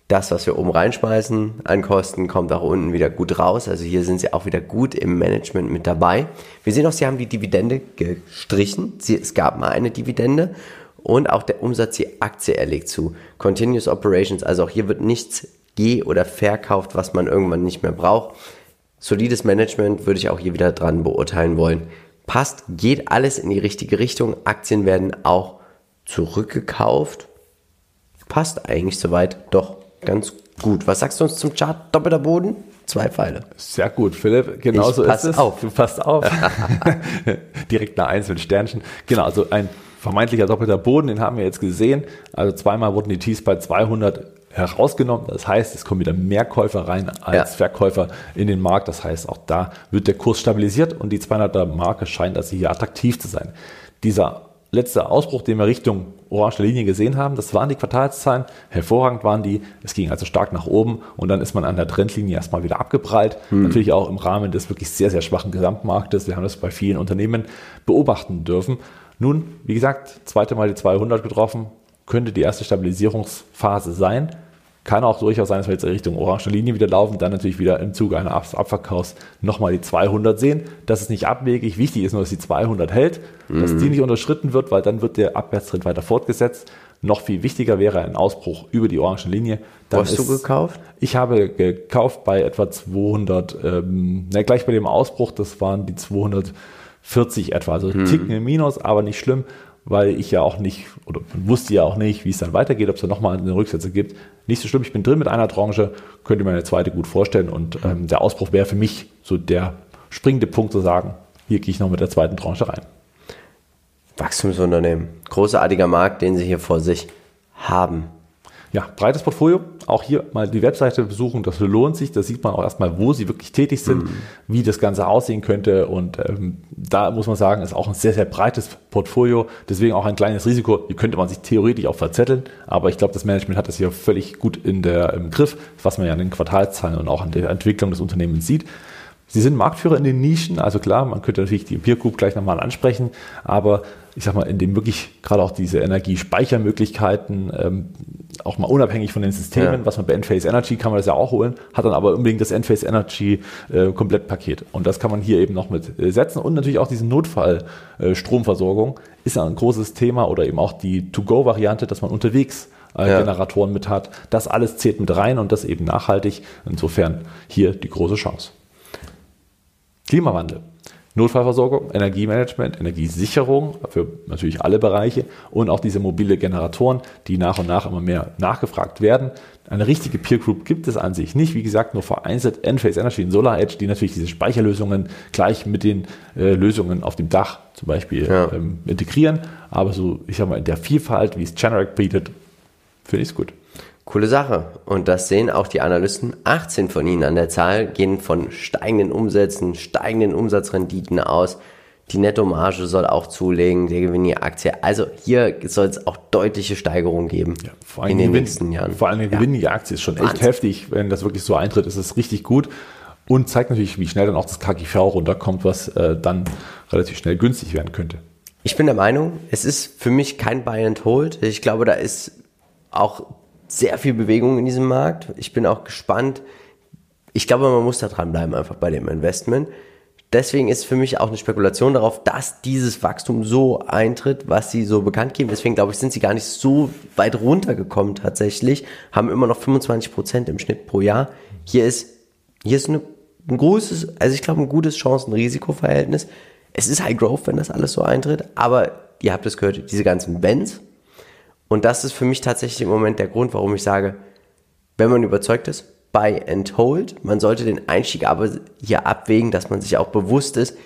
das, was wir oben reinschmeißen an Kosten, kommt auch unten wieder gut raus. Also hier sind sie auch wieder gut im Management mit dabei. Wir sehen auch, sie haben die Dividende gestrichen. Sie, es gab mal eine Dividende und auch der Umsatz die Aktie erlegt zu. Continuous Operations, also auch hier wird nichts geh- oder verkauft, was man irgendwann nicht mehr braucht solides Management würde ich auch hier wieder dran beurteilen wollen. Passt, geht alles in die richtige Richtung. Aktien werden auch zurückgekauft. Passt eigentlich soweit doch ganz gut. Was sagst du uns zum Chart? Doppelter Boden? Zwei Pfeile. Sehr gut, Philipp. Genauso ist es. Auf. Du passt auf. Direkt eine Eins mit Sternchen. Genau, also ein vermeintlicher doppelter Boden, den haben wir jetzt gesehen. Also zweimal wurden die Tees bei 200 herausgenommen. Das heißt, es kommen wieder mehr Käufer rein als ja. Verkäufer in den Markt. Das heißt, auch da wird der Kurs stabilisiert und die 200er Marke scheint also hier attraktiv zu sein. Dieser letzte Ausbruch, den wir Richtung orange Linie gesehen haben, das waren die Quartalszahlen. Hervorragend waren die. Es ging also stark nach oben und dann ist man an der Trendlinie erstmal wieder abgeprallt. Hm. Natürlich auch im Rahmen des wirklich sehr, sehr schwachen Gesamtmarktes. Wir haben das bei vielen Unternehmen beobachten dürfen. Nun, wie gesagt, zweite Mal die 200 getroffen, könnte die erste Stabilisierungsphase sein. Kann auch durchaus sein, dass wir jetzt in Richtung orange Linie wieder laufen, dann natürlich wieder im Zuge einer Abverkaufs nochmal die 200 sehen. Das ist nicht abwegig. Wichtig ist nur, dass die 200 hält, mhm. dass die nicht unterschritten wird, weil dann wird der Abwärtstrend weiter fortgesetzt. Noch viel wichtiger wäre ein Ausbruch über die orange Linie. Dann Wo hast ist, du gekauft? Ich habe gekauft bei etwa 200, ähm, ne, gleich bei dem Ausbruch, das waren die 240 etwa, also mhm. Ticken im Minus, aber nicht schlimm weil ich ja auch nicht, oder wusste ja auch nicht, wie es dann weitergeht, ob es da nochmal eine Rücksätze gibt. Nicht so schlimm, ich bin drin mit einer Tranche, könnte mir eine zweite gut vorstellen und ähm, der Ausbruch wäre für mich so der springende Punkt zu sagen, hier gehe ich noch mit der zweiten Tranche rein. Wachstumsunternehmen, großartiger Markt, den Sie hier vor sich haben. Ja, breites Portfolio. Auch hier mal die Webseite besuchen, das lohnt sich. Da sieht man auch erstmal, wo sie wirklich tätig sind, mhm. wie das Ganze aussehen könnte. Und ähm, da muss man sagen, ist auch ein sehr, sehr breites Portfolio. Deswegen auch ein kleines Risiko. Hier könnte man sich theoretisch auch verzetteln. Aber ich glaube, das Management hat das hier völlig gut in der, im Griff, was man ja an den Quartalszahlen und auch an der Entwicklung des Unternehmens sieht. Sie sind Marktführer in den Nischen, also klar, man könnte natürlich die Peer Group gleich nochmal ansprechen, aber ich sag mal, in dem wirklich gerade auch diese Energiespeichermöglichkeiten, ähm, auch mal unabhängig von den Systemen, ja. was man bei Enphase Energy kann man das ja auch holen, hat dann aber unbedingt das Enphase Energy äh, Komplettpaket. Und das kann man hier eben noch mit äh, setzen. Und natürlich auch diese Notfallstromversorgung äh, ist ein großes Thema oder eben auch die To-Go-Variante, dass man unterwegs äh, ja. Generatoren mit hat. Das alles zählt mit rein und das eben nachhaltig. Insofern hier die große Chance. Klimawandel. Notfallversorgung, Energiemanagement, Energiesicherung für natürlich alle Bereiche und auch diese mobile Generatoren, die nach und nach immer mehr nachgefragt werden. Eine richtige Peer Group gibt es an sich nicht. Wie gesagt, nur vereinzelt Enphase Energy und Solar Edge, die natürlich diese Speicherlösungen gleich mit den äh, Lösungen auf dem Dach zum Beispiel ja. ähm, integrieren. Aber so, ich sag mal, in der Vielfalt, wie es Generac bietet, finde ich es gut. Coole Sache. Und das sehen auch die Analysten. 18 von ihnen an der Zahl gehen von steigenden Umsätzen, steigenden Umsatzrenditen aus. Die Nettomarge soll auch zulegen, der Gewinn je Aktie. Also hier soll es auch deutliche Steigerungen geben ja, vor allem in den Gewinn, nächsten Jahren. Vor allem der ja. Gewinn je Aktie ist schon Wahnsinn. echt heftig. Wenn das wirklich so eintritt, ist es richtig gut. Und zeigt natürlich, wie schnell dann auch das KGV runterkommt, was äh, dann relativ schnell günstig werden könnte. Ich bin der Meinung, es ist für mich kein Buy and Hold. Ich glaube, da ist auch sehr viel Bewegung in diesem Markt. Ich bin auch gespannt. Ich glaube, man muss da dranbleiben einfach bei dem Investment. Deswegen ist für mich auch eine Spekulation darauf, dass dieses Wachstum so eintritt, was sie so bekannt geben. Deswegen glaube ich, sind sie gar nicht so weit runtergekommen tatsächlich, haben immer noch 25 Prozent im Schnitt pro Jahr. Hier ist, hier ist eine, ein großes, also ich glaube, ein gutes Chancen-Risiko-Verhältnis. Es ist High Growth, wenn das alles so eintritt, aber ihr habt es gehört, diese ganzen Wenns, und das ist für mich tatsächlich im Moment der Grund, warum ich sage, wenn man überzeugt ist, buy and hold. Man sollte den Einstieg aber hier abwägen, dass man sich auch bewusst ist,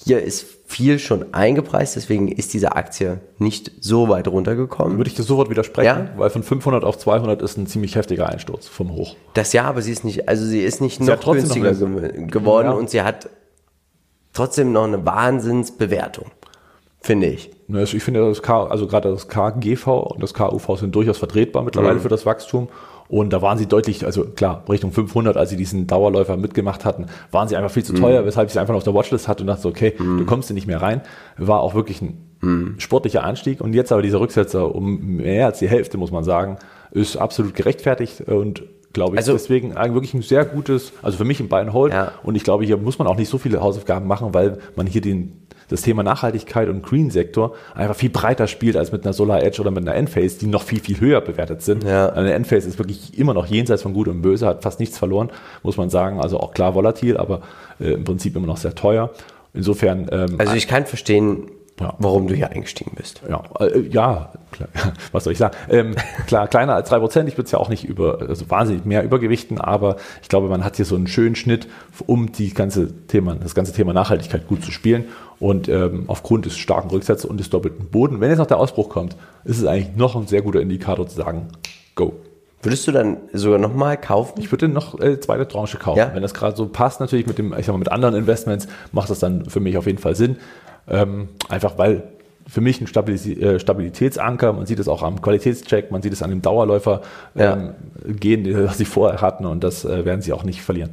hier ist viel schon eingepreist, deswegen ist diese Aktie nicht so weit runtergekommen. Würde ich dir sofort widersprechen, ja? weil von 500 auf 200 ist ein ziemlich heftiger Einsturz vom Hoch. Das ja, aber sie ist nicht, also sie ist nicht sie noch günstiger noch geworden ja. und sie hat trotzdem noch eine Wahnsinnsbewertung finde ich. Ich finde, das K, also gerade das KGV und das KUV sind durchaus vertretbar mittlerweile mhm. für das Wachstum. Und da waren sie deutlich, also klar, Richtung 500, als sie diesen Dauerläufer mitgemacht hatten, waren sie einfach viel zu mhm. teuer, weshalb ich sie einfach auf der Watchlist hatte und dachte, okay, mhm. du kommst nicht mehr rein. War auch wirklich ein mhm. sportlicher Anstieg. Und jetzt aber dieser Rücksetzer um mehr als die Hälfte, muss man sagen, ist absolut gerechtfertigt und glaube ich. Also, deswegen wirklich ein sehr gutes, also für mich ein Bein Hold. Ja. Und ich glaube, hier muss man auch nicht so viele Hausaufgaben machen, weil man hier den das Thema Nachhaltigkeit und Green-Sektor einfach viel breiter spielt als mit einer Solar Edge oder mit einer Enphase, die noch viel, viel höher bewertet sind. Ja. Eine Enphase ist wirklich immer noch jenseits von Gut und Böse, hat fast nichts verloren, muss man sagen. Also auch klar volatil, aber äh, im Prinzip immer noch sehr teuer. Insofern. Ähm, also ich kann verstehen, ja. warum du hier eingestiegen bist. Ja, äh, ja klar, was soll ich sagen? Ähm, klar, kleiner als drei Prozent. Ich würde es ja auch nicht über, also wahnsinnig mehr übergewichten, aber ich glaube, man hat hier so einen schönen Schnitt, um die ganze Thema, das ganze Thema Nachhaltigkeit gut zu spielen. Und ähm, aufgrund des starken Rücksatzes und des doppelten Boden, wenn jetzt noch der Ausbruch kommt, ist es eigentlich noch ein sehr guter Indikator zu sagen, go. Würdest du dann sogar nochmal kaufen? Ich würde noch äh, zweite Tranche kaufen. Ja? Wenn das gerade so passt, natürlich mit dem, ich sag mal, mit anderen Investments macht das dann für mich auf jeden Fall Sinn. Ähm, einfach weil für mich ein äh, Stabilitätsanker, man sieht es auch am Qualitätscheck, man sieht es an dem Dauerläufer ähm, ja. gehen, den sie vorher hatten und das äh, werden sie auch nicht verlieren.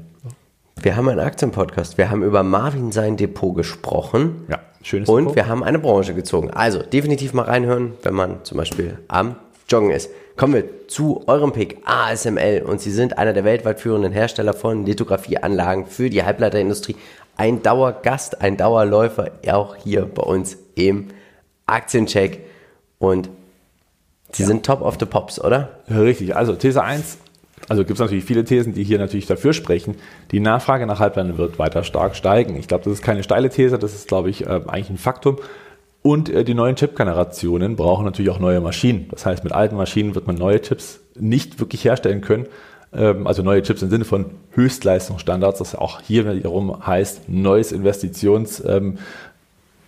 Wir haben einen Aktienpodcast, wir haben über Marvin sein Depot gesprochen. Ja, schönes Und Depot. wir haben eine Branche gezogen. Also definitiv mal reinhören, wenn man zum Beispiel am Joggen ist. Kommen wir zu eurem Pick ASML und sie sind einer der weltweit führenden Hersteller von Lithografieanlagen für die Halbleiterindustrie ein Dauergast, ein Dauerläufer, auch hier bei uns im Aktiencheck. Und sie ja. sind top of the pops, oder? richtig. Also These 1, also gibt es natürlich viele Thesen, die hier natürlich dafür sprechen. Die Nachfrage nach Halbleitern wird weiter stark steigen. Ich glaube, das ist keine steile These, das ist, glaube ich, äh, eigentlich ein Faktum. Und äh, die neuen Chip-Generationen brauchen natürlich auch neue Maschinen. Das heißt, mit alten Maschinen wird man neue Chips nicht wirklich herstellen können. Ähm, also neue Chips im Sinne von Höchstleistungsstandards, das auch hier wiederum heißt, neues Investitions, ähm,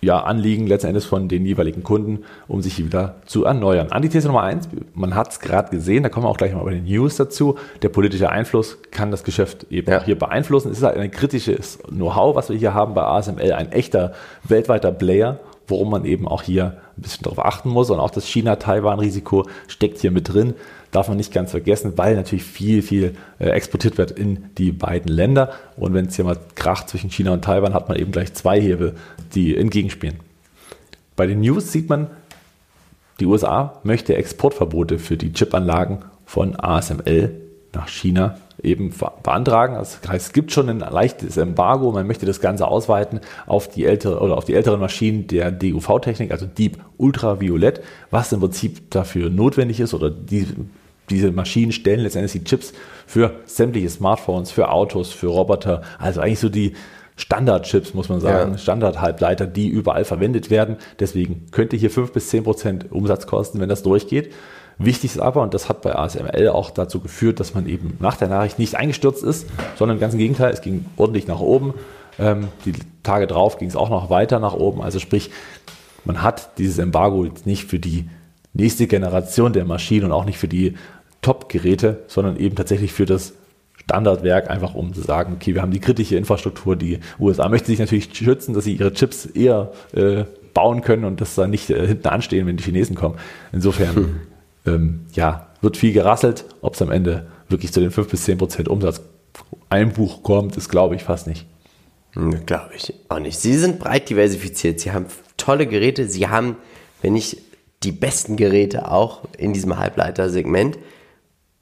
ja, Anliegen letzten Endes von den jeweiligen Kunden, um sich wieder zu erneuern. Antithese Nummer eins, man hat es gerade gesehen, da kommen wir auch gleich mal bei den News dazu. Der politische Einfluss kann das Geschäft eben ja. hier beeinflussen. Es ist halt ein kritisches Know-how, was wir hier haben bei ASML, ein echter weltweiter Player, worum man eben auch hier ein bisschen darauf achten muss. Und auch das China-Taiwan-Risiko steckt hier mit drin darf man nicht ganz vergessen, weil natürlich viel, viel äh, exportiert wird in die beiden Länder. Und wenn es hier mal kracht zwischen China und Taiwan, hat man eben gleich zwei Hebel, die entgegenspielen. Bei den News sieht man, die USA möchte Exportverbote für die Chipanlagen von ASML nach China eben beantragen. Das heißt, es gibt schon ein leichtes Embargo. Man möchte das Ganze ausweiten auf die ältere oder auf die älteren Maschinen der DUV-Technik, also Deep Ultraviolett, was im Prinzip dafür notwendig ist oder die, diese Maschinen stellen letztendlich die Chips für sämtliche Smartphones, für Autos, für Roboter, also eigentlich so die Standardchips, muss man sagen, ja. Standardhalbleiter, die überall verwendet werden. Deswegen könnte hier 5 bis 10 Prozent Umsatz kosten, wenn das durchgeht. Wichtig ist aber, und das hat bei ASML auch dazu geführt, dass man eben nach der Nachricht nicht eingestürzt ist, sondern im ganzen Gegenteil, es ging ordentlich nach oben. Ähm, die Tage drauf ging es auch noch weiter nach oben. Also sprich, man hat dieses Embargo jetzt nicht für die nächste Generation der Maschinen und auch nicht für die Top-Geräte, sondern eben tatsächlich für das Standardwerk, einfach um zu sagen, okay, wir haben die kritische Infrastruktur. Die USA möchte sich natürlich schützen, dass sie ihre Chips eher äh, bauen können und das dann nicht äh, hinten anstehen, wenn die Chinesen kommen. Insofern, hm. ähm, ja, wird viel gerasselt. Ob es am Ende wirklich zu den 5 bis 10 Prozent Umsatz Einbuch kommt, ist glaube ich fast nicht. Hm, glaube ich auch nicht. Sie sind breit diversifiziert. Sie haben tolle Geräte. Sie haben, wenn nicht die besten Geräte auch in diesem Halbleitersegment.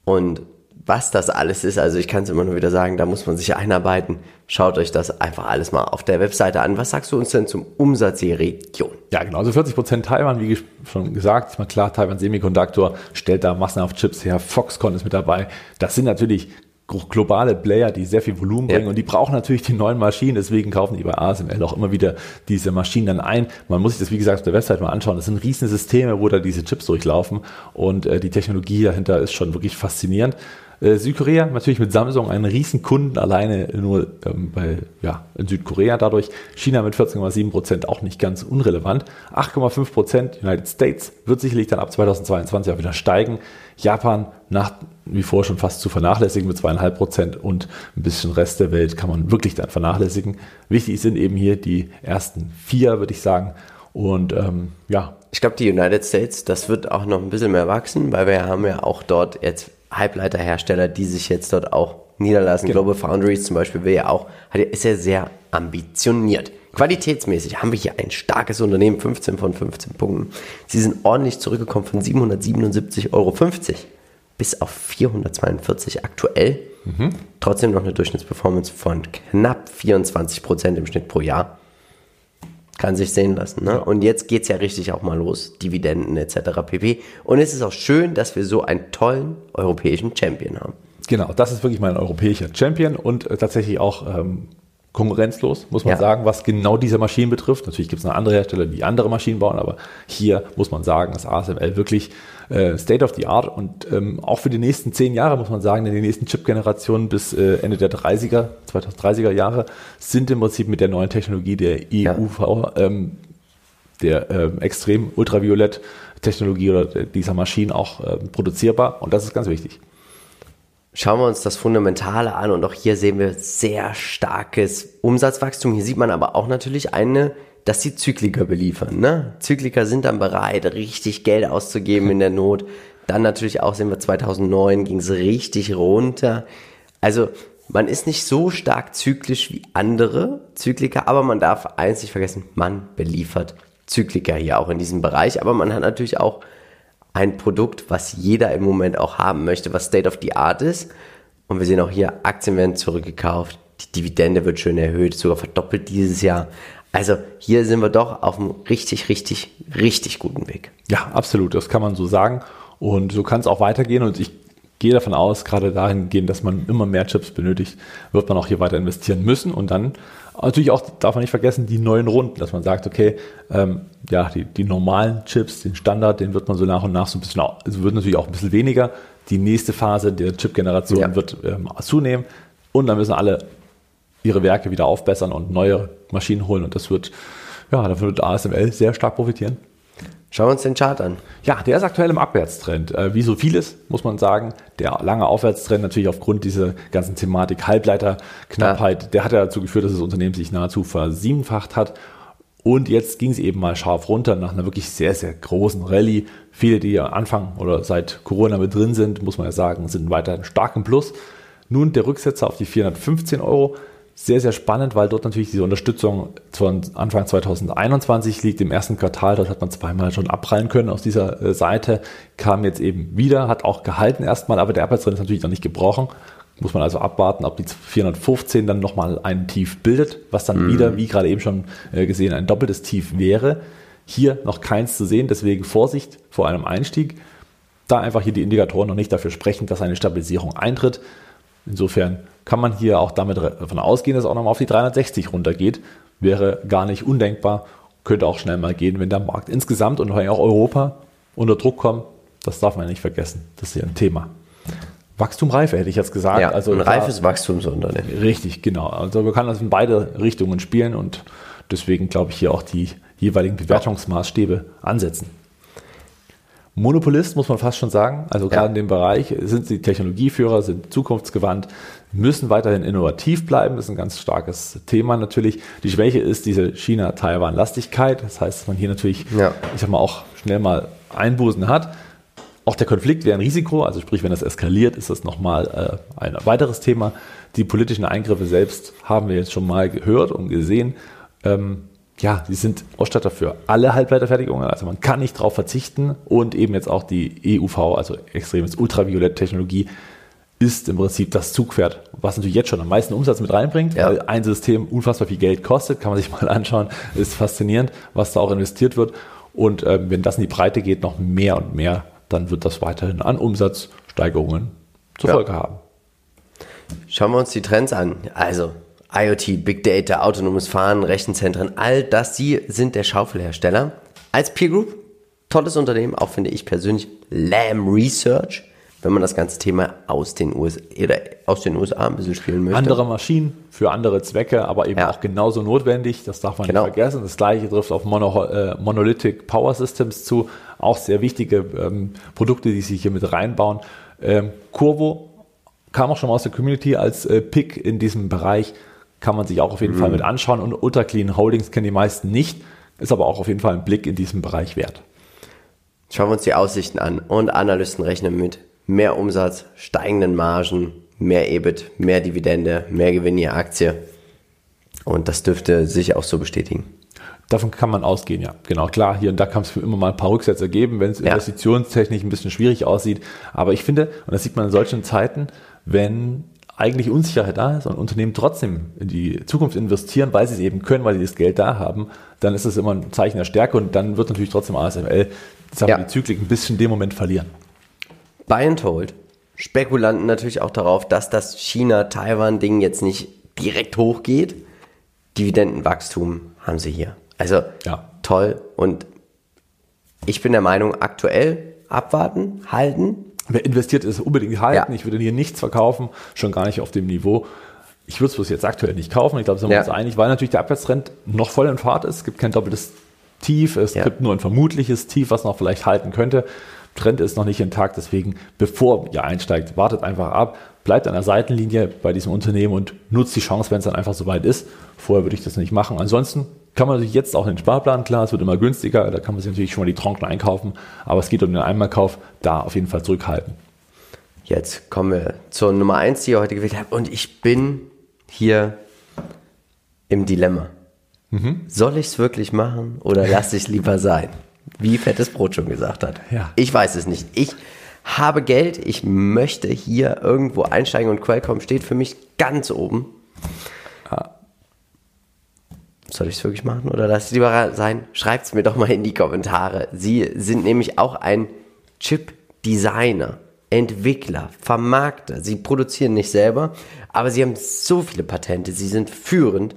Und was das alles ist, also ich kann es immer nur wieder sagen, da muss man sich einarbeiten. Schaut euch das einfach alles mal auf der Webseite an. Was sagst du uns denn zum Umsatz der Region? Ja, genau. Also 40 Prozent Taiwan, wie schon gesagt, ist mal klar, Taiwan Semiconductor stellt da massenhaft Chips her. Foxconn ist mit dabei. Das sind natürlich globale Player, die sehr viel Volumen bringen ja. und die brauchen natürlich die neuen Maschinen, deswegen kaufen die bei ASML auch immer wieder diese Maschinen dann ein. Man muss sich das, wie gesagt, auf der Website mal anschauen. Das sind riesen Systeme, wo da diese Chips durchlaufen und äh, die Technologie dahinter ist schon wirklich faszinierend. Äh, Südkorea natürlich mit Samsung einen riesen Kunden alleine nur ähm, bei, ja, in Südkorea dadurch. China mit 14,7 Prozent auch nicht ganz unrelevant. 8,5 Prozent United States wird sicherlich dann ab 2022 auch wieder steigen. Japan nach wie vor schon fast zu vernachlässigen mit zweieinhalb Prozent und ein bisschen Rest der Welt kann man wirklich dann vernachlässigen. Wichtig sind eben hier die ersten vier, würde ich sagen. Und ähm, ja. Ich glaube, die United States, das wird auch noch ein bisschen mehr wachsen, weil wir haben ja auch dort jetzt Halbleiterhersteller, die sich jetzt dort auch niederlassen. Genau. Global Foundries zum Beispiel will ja auch, ist ja sehr ambitioniert. Qualitätsmäßig haben wir hier ein starkes Unternehmen, 15 von 15 Punkten. Sie sind ordentlich zurückgekommen von 777,50 Euro bis auf 442 aktuell. Mhm. Trotzdem noch eine Durchschnittsperformance von knapp 24 Prozent im Schnitt pro Jahr. Kann sich sehen lassen. Ne? Ja. Und jetzt geht es ja richtig auch mal los. Dividenden etc. pp. Und es ist auch schön, dass wir so einen tollen europäischen Champion haben. Genau, das ist wirklich mein europäischer Champion und äh, tatsächlich auch ähm, konkurrenzlos, muss man ja. sagen, was genau diese Maschinen betrifft. Natürlich gibt es noch andere Hersteller, die andere Maschinen bauen, aber hier muss man sagen, dass ASML wirklich äh, State of the Art und ähm, auch für die nächsten zehn Jahre, muss man sagen, in den nächsten Chip-Generationen bis äh, Ende der 30er, 2030er Jahre sind im Prinzip mit der neuen Technologie der EUV, ja. ähm, der ähm, extrem ultraviolett Technologie oder dieser Maschinen auch äh, produzierbar und das ist ganz wichtig. Schauen wir uns das Fundamentale an und auch hier sehen wir sehr starkes Umsatzwachstum. Hier sieht man aber auch natürlich eine, dass die Zykliker beliefern. Ne? Zykliker sind dann bereit, richtig Geld auszugeben in der Not. Dann natürlich auch sehen wir 2009 ging es richtig runter. Also man ist nicht so stark zyklisch wie andere Zykliker, aber man darf eins nicht vergessen, man beliefert Zykliker hier auch in diesem Bereich. Aber man hat natürlich auch ein Produkt, was jeder im Moment auch haben möchte, was State of the Art ist. Und wir sehen auch hier, Aktien werden zurückgekauft, die Dividende wird schön erhöht, sogar verdoppelt dieses Jahr. Also hier sind wir doch auf einem richtig, richtig, richtig guten Weg. Ja, absolut, das kann man so sagen. Und so kann es auch weitergehen. Und ich gehe davon aus, gerade dahingehend, dass man immer mehr Chips benötigt, wird man auch hier weiter investieren müssen. Und dann natürlich auch, darf man nicht vergessen, die neuen Runden, dass man sagt, okay, ähm, ja, die, die normalen Chips, den Standard, den wird man so nach und nach so ein bisschen, also wird natürlich auch ein bisschen weniger. Die nächste Phase der Chip-Generation ja. wird ähm, zunehmen. Und dann müssen alle ihre Werke wieder aufbessern und neue Maschinen holen. Und das wird, ja, davon wird ASML sehr stark profitieren. Schauen wir uns den Chart an. Ja, der ist aktuell im Abwärtstrend. Äh, wie so vieles, muss man sagen. Der lange Aufwärtstrend natürlich aufgrund dieser ganzen Thematik Halbleiterknappheit, ja. der hat ja dazu geführt, dass das Unternehmen sich nahezu versiebenfacht hat. Und jetzt ging es eben mal scharf runter nach einer wirklich sehr, sehr großen Rallye. Viele, die ja Anfang oder seit Corona mit drin sind, muss man ja sagen, sind weiterhin stark im Plus. Nun der Rücksetzer auf die 415 Euro sehr, sehr spannend, weil dort natürlich diese Unterstützung von Anfang 2021 liegt im ersten Quartal. Dort hat man zweimal schon abprallen können aus dieser äh, Seite, kam jetzt eben wieder, hat auch gehalten erstmal, aber der Abwärtstrend ist natürlich noch nicht gebrochen. Muss man also abwarten, ob die 415 dann nochmal ein Tief bildet, was dann mhm. wieder, wie gerade eben schon äh, gesehen, ein doppeltes Tief wäre. Hier noch keins zu sehen, deswegen Vorsicht vor einem Einstieg. Da einfach hier die Indikatoren noch nicht dafür sprechen, dass eine Stabilisierung eintritt. Insofern kann man hier auch damit davon ausgehen, dass es auch nochmal auf die 360 runtergeht. Wäre gar nicht undenkbar, könnte auch schnell mal gehen, wenn der Markt insgesamt und auch Europa unter Druck kommt. Das darf man nicht vergessen. Das ist hier ein Thema. Wachstum Reife, hätte ich jetzt gesagt. Ja, also ein reifes Wachstumsunternehmen. Richtig, genau. Also man kann das in beide Richtungen spielen und deswegen glaube ich hier auch die jeweiligen Bewertungsmaßstäbe ansetzen. Monopolist, muss man fast schon sagen. Also gerade ja. in dem Bereich sind sie Technologieführer, sind zukunftsgewandt, müssen weiterhin innovativ bleiben. Das ist ein ganz starkes Thema natürlich. Die Schwäche ist diese China-Taiwan-Lastigkeit. Das heißt, dass man hier natürlich, ja. ich sag mal, auch schnell mal Einbußen hat. Auch der Konflikt wäre ein Risiko, also sprich, wenn das eskaliert, ist das nochmal äh, ein weiteres Thema. Die politischen Eingriffe selbst haben wir jetzt schon mal gehört und gesehen. Ähm, ja, sie sind Ausstatter für alle Halbleiterfertigungen, also man kann nicht darauf verzichten und eben jetzt auch die EUV, also extremes Ultraviolett-Technologie, ist im Prinzip das Zugpferd, was natürlich jetzt schon am meisten Umsatz mit reinbringt, ja. weil ein System unfassbar viel Geld kostet, kann man sich mal anschauen, ist faszinierend, was da auch investiert wird und ähm, wenn das in die Breite geht, noch mehr und mehr, dann wird das weiterhin an Umsatzsteigerungen zur ja. Folge haben. Schauen wir uns die Trends an. Also IoT, Big Data, autonomes Fahren, Rechenzentren, all das, sie sind der Schaufelhersteller. Als Peer Group, tolles Unternehmen, auch finde ich persönlich, Lamb Research, wenn man das ganze Thema aus den, USA, oder aus den USA ein bisschen spielen möchte. Andere Maschinen für andere Zwecke, aber eben ja. auch genauso notwendig, das darf man genau. nicht vergessen. Das gleiche trifft auf Mono, äh, Monolithic Power Systems zu, auch sehr wichtige ähm, Produkte, die sich hier mit reinbauen. Ähm, Curvo kam auch schon mal aus der Community als äh, Pick in diesem Bereich kann man sich auch auf jeden mhm. Fall mit anschauen. Und Ultra Clean Holdings kennen die meisten nicht, ist aber auch auf jeden Fall ein Blick in diesem Bereich wert. Schauen wir uns die Aussichten an. Und Analysten rechnen mit mehr Umsatz, steigenden Margen, mehr EBIT, mehr Dividende, mehr Gewinn je Aktie. Und das dürfte sich auch so bestätigen. Davon kann man ausgehen, ja. Genau, klar, hier und da kann es immer mal ein paar Rücksätze geben, wenn es ja. investitionstechnisch ein bisschen schwierig aussieht. Aber ich finde, und das sieht man in solchen Zeiten, wenn eigentlich Unsicherheit da ist und Unternehmen trotzdem in die Zukunft investieren, weil sie es eben können, weil sie das Geld da haben, dann ist es immer ein Zeichen der Stärke und dann wird natürlich trotzdem ASML sagen ja. die Zyklik ein bisschen in dem Moment verlieren. Buy and hold. Spekulanten natürlich auch darauf, dass das China-Taiwan-Ding jetzt nicht direkt hochgeht. Dividendenwachstum haben sie hier. Also ja. toll und ich bin der Meinung, aktuell abwarten, halten, Wer investiert, ist unbedingt halten. Ja. Ich würde hier nichts verkaufen, schon gar nicht auf dem Niveau. Ich würde es bloß jetzt aktuell nicht kaufen. Ich glaube, sind wir ja. uns einig, weil natürlich der Abwärtstrend noch voll in Fahrt ist. Es gibt kein doppeltes Tief. Es ja. gibt nur ein vermutliches Tief, was noch vielleicht halten könnte. Trend ist noch nicht intakt, deswegen, bevor ihr einsteigt, wartet einfach ab, bleibt an der Seitenlinie bei diesem Unternehmen und nutzt die Chance, wenn es dann einfach soweit ist. Vorher würde ich das nicht machen. Ansonsten kann man sich jetzt auch den Sparplan, klar, es wird immer günstiger, da kann man sich natürlich schon mal die Tronken einkaufen, aber es geht um den Einmalkauf, da auf jeden Fall zurückhalten. Jetzt kommen wir zur Nummer 1, die ihr heute gewählt habt und ich bin hier im Dilemma. Mhm. Soll ich es wirklich machen oder lasse ich es lieber sein? Wie Fettes Brot schon gesagt hat. Ja. Ich weiß es nicht. Ich habe Geld, ich möchte hier irgendwo einsteigen und Qualcomm steht für mich ganz oben. Soll ich es wirklich machen oder lass es lieber sein? Schreibt es mir doch mal in die Kommentare. Sie sind nämlich auch ein Chip-Designer, Entwickler, Vermarkter. Sie produzieren nicht selber, aber sie haben so viele Patente. Sie sind führend.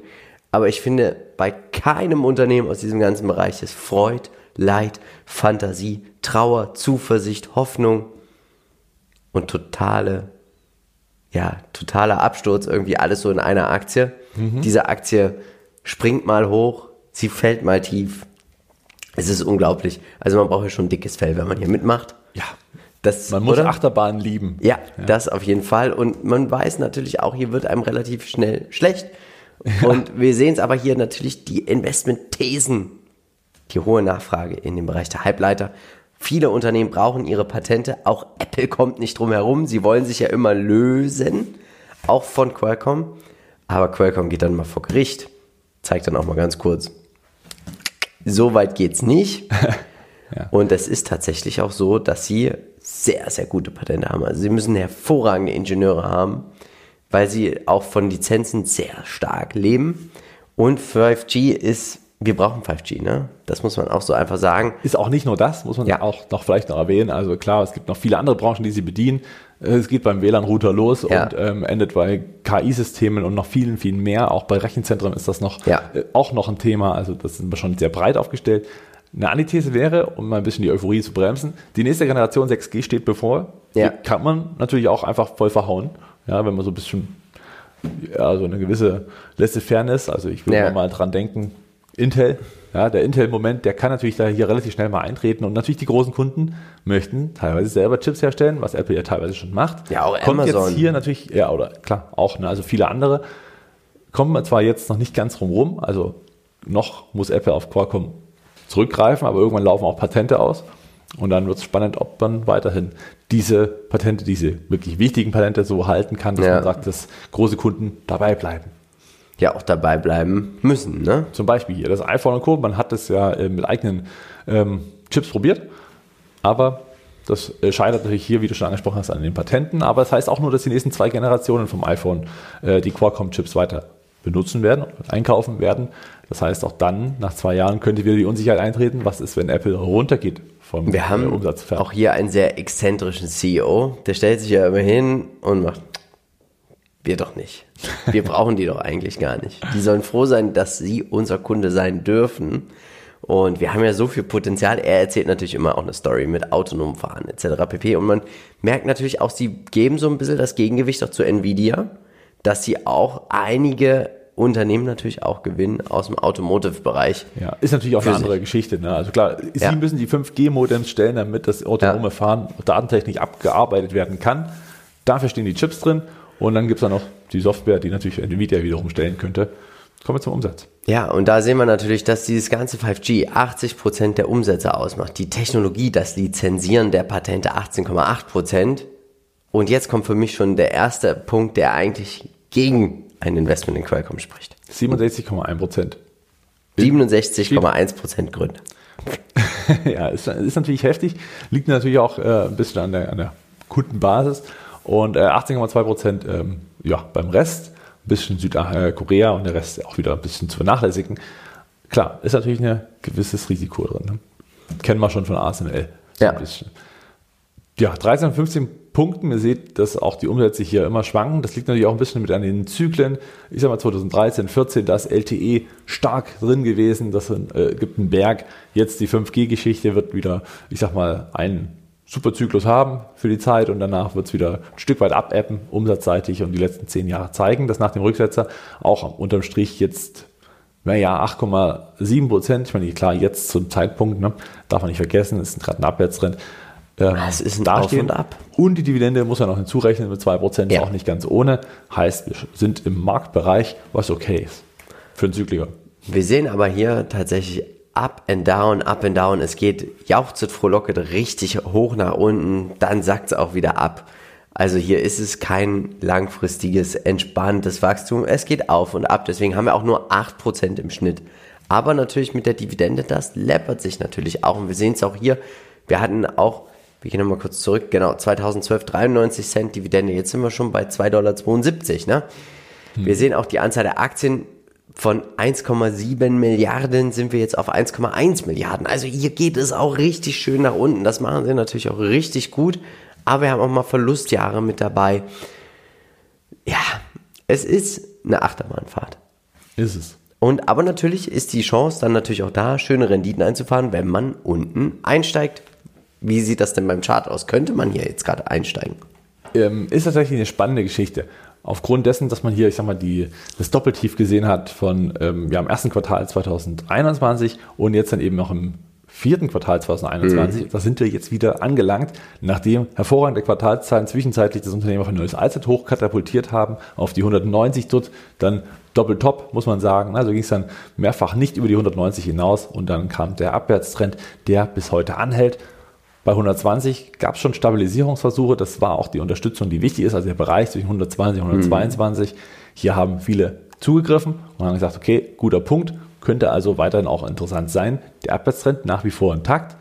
Aber ich finde, bei keinem Unternehmen aus diesem ganzen Bereich ist Freud, Leid, Fantasie, Trauer, Zuversicht, Hoffnung und totale, ja, totaler Absturz irgendwie alles so in einer Aktie. Mhm. Diese Aktie springt mal hoch, sie fällt mal tief. Es ist unglaublich. Also man braucht ja schon ein dickes Fell, wenn man hier mitmacht. Ja. Das, man muss oder? Achterbahn lieben. Ja, ja, das auf jeden Fall. Und man weiß natürlich auch, hier wird einem relativ schnell schlecht. Ja. Und wir sehen es aber hier natürlich die Investmentthesen, die hohe Nachfrage in dem Bereich der Halbleiter. Viele Unternehmen brauchen ihre Patente. Auch Apple kommt nicht drum herum. Sie wollen sich ja immer lösen, auch von Qualcomm. Aber Qualcomm geht dann mal vor Gericht zeigt dann auch mal ganz kurz. So weit geht's nicht. ja. Und es ist tatsächlich auch so, dass sie sehr, sehr gute Patente haben. Also sie müssen hervorragende Ingenieure haben, weil sie auch von Lizenzen sehr stark leben. Und 5G ist, wir brauchen 5G, ne? Das muss man auch so einfach sagen. Ist auch nicht nur das, muss man ja. auch noch vielleicht noch erwähnen. Also klar, es gibt noch viele andere Branchen, die sie bedienen. Es geht beim WLAN-Router los ja. und ähm, endet bei KI-Systemen und noch vielen, vielen mehr. Auch bei Rechenzentren ist das noch ja. äh, auch noch ein Thema. Also das sind wir schon sehr breit aufgestellt. Eine Antithese wäre, um mal ein bisschen die Euphorie zu bremsen, die nächste Generation 6G steht bevor. Ja. Die kann man natürlich auch einfach voll verhauen. Ja, wenn man so ein bisschen, ja, so eine gewisse Laissez-Fairness, also ich würde mal dran denken, Intel, ja, der Intel-Moment, der kann natürlich da hier relativ schnell mal eintreten und natürlich die großen Kunden möchten teilweise selber Chips herstellen, was Apple ja teilweise schon macht. Ja, auch Kommt Amazon. jetzt hier natürlich, ja, oder klar, auch, ne, also viele andere. Kommt man zwar jetzt noch nicht ganz rum, also noch muss Apple auf Qualcomm zurückgreifen, aber irgendwann laufen auch Patente aus. Und dann wird es spannend, ob man weiterhin diese Patente, diese wirklich wichtigen Patente so halten kann, dass ja. man sagt, dass große Kunden dabei bleiben ja auch dabei bleiben müssen. Ne? Zum Beispiel hier das iPhone und Co. Man hat das ja äh, mit eigenen ähm, Chips probiert, aber das äh, scheitert natürlich hier, wie du schon angesprochen hast, an den Patenten. Aber das heißt auch nur, dass die nächsten zwei Generationen vom iPhone äh, die Qualcomm-Chips weiter benutzen werden, einkaufen werden. Das heißt, auch dann, nach zwei Jahren, könnte wieder die Unsicherheit eintreten, was ist, wenn Apple runtergeht vom Wir haben Umsatz. Auch hier einen sehr exzentrischen CEO, der stellt sich ja immer hin und macht wir doch nicht. Wir brauchen die doch eigentlich gar nicht. Die sollen froh sein, dass sie unser Kunde sein dürfen. Und wir haben ja so viel Potenzial. Er erzählt natürlich immer auch eine Story mit autonomem Fahren etc. pp. Und man merkt natürlich auch, sie geben so ein bisschen das Gegengewicht auch zu Nvidia, dass sie auch einige Unternehmen natürlich auch gewinnen aus dem Automotive-Bereich. Ja, ist natürlich auch eine andere sich. Geschichte. Ne? Also klar, sie ja. müssen die 5G-Modems stellen, damit das autonome ja. Fahren datentechnisch abgearbeitet werden kann. Dafür stehen die Chips drin und dann gibt es da noch die Software, die natürlich Nvidia wiederum stellen könnte. Kommen wir zum Umsatz. Ja, und da sehen wir natürlich, dass dieses ganze 5G 80 Prozent der Umsätze ausmacht. Die Technologie, das Lizenzieren der Patente 18,8%. Prozent. Und jetzt kommt für mich schon der erste Punkt, der eigentlich gegen ein Investment in Qualcomm spricht. 67,1%. Prozent. 67,1 Prozent Gründe. ja, ist, ist, natürlich heftig. Liegt natürlich auch äh, ein bisschen an der, an der Kundenbasis. Und äh, 18,2 Prozent ähm, ja, beim Rest, ein bisschen Südkorea und der Rest auch wieder ein bisschen zu vernachlässigen. Klar, ist natürlich ein gewisses Risiko drin. Ne? Kennen wir schon von ASML. So ja. Ja, 13 15 Punkten. Ihr seht, dass auch die Umsätze hier immer schwanken. Das liegt natürlich auch ein bisschen mit an den Zyklen. Ich sag mal 2013, 14, da ist LTE stark drin gewesen. Das äh, gibt einen Berg. Jetzt die 5G-Geschichte wird wieder, ich sag mal, ein Superzyklus haben für die Zeit und danach wird es wieder ein Stück weit abappen, umsatzseitig und die letzten zehn Jahre zeigen, dass nach dem Rücksetzer auch unterm Strich jetzt, naja, 8,7 Prozent, ich meine, klar, jetzt zum Zeitpunkt, ne, darf man nicht vergessen, es ist gerade ein Abwärtstrend. Ähm, es ist ein Auf und Ab. Und die Dividende muss man noch hinzurechnen mit 2 Prozent, ja. auch nicht ganz ohne. Heißt, wir sind im Marktbereich, was okay ist für einen Zykliker. Wir sehen aber hier tatsächlich up and down, up and down. Es geht jauchzet, frohlocket richtig hoch nach unten, dann sackt es auch wieder ab. Also hier ist es kein langfristiges, entspanntes Wachstum. Es geht auf und ab. Deswegen haben wir auch nur 8% im Schnitt. Aber natürlich mit der Dividende, das läppert sich natürlich auch. Und wir sehen es auch hier. Wir hatten auch, wir gehen nochmal kurz zurück, genau, 2012 93 Cent Dividende. Jetzt sind wir schon bei 2,72 Dollar. Ne? Hm. Wir sehen auch die Anzahl der Aktien von 1,7 Milliarden sind wir jetzt auf 1,1 Milliarden. Also hier geht es auch richtig schön nach unten. Das machen sie natürlich auch richtig gut. Aber wir haben auch mal Verlustjahre mit dabei. Ja, es ist eine Achterbahnfahrt. Ist es. Und aber natürlich ist die Chance dann natürlich auch da, schöne Renditen einzufahren, wenn man unten einsteigt. Wie sieht das denn beim Chart aus? Könnte man hier jetzt gerade einsteigen? Ähm, ist tatsächlich eine spannende Geschichte aufgrund dessen, dass man hier, ich sag mal, die, das Doppeltief gesehen hat von ähm, ja, im ersten Quartal 2021 und jetzt dann eben noch im vierten Quartal 2021, mhm. da sind wir jetzt wieder angelangt, nachdem hervorragende Quartalszahlen zwischenzeitlich das Unternehmen auf ein neues Allzeithoch katapultiert haben, auf die 190 dort, dann doppeltop, muss man sagen. Also ging es dann mehrfach nicht über die 190 hinaus und dann kam der Abwärtstrend, der bis heute anhält. Bei 120 gab es schon Stabilisierungsversuche. Das war auch die Unterstützung, die wichtig ist. Also der Bereich zwischen 120 und 122. Mhm. Hier haben viele zugegriffen und haben gesagt, okay, guter Punkt. Könnte also weiterhin auch interessant sein. Der Abwärtstrend nach wie vor intakt.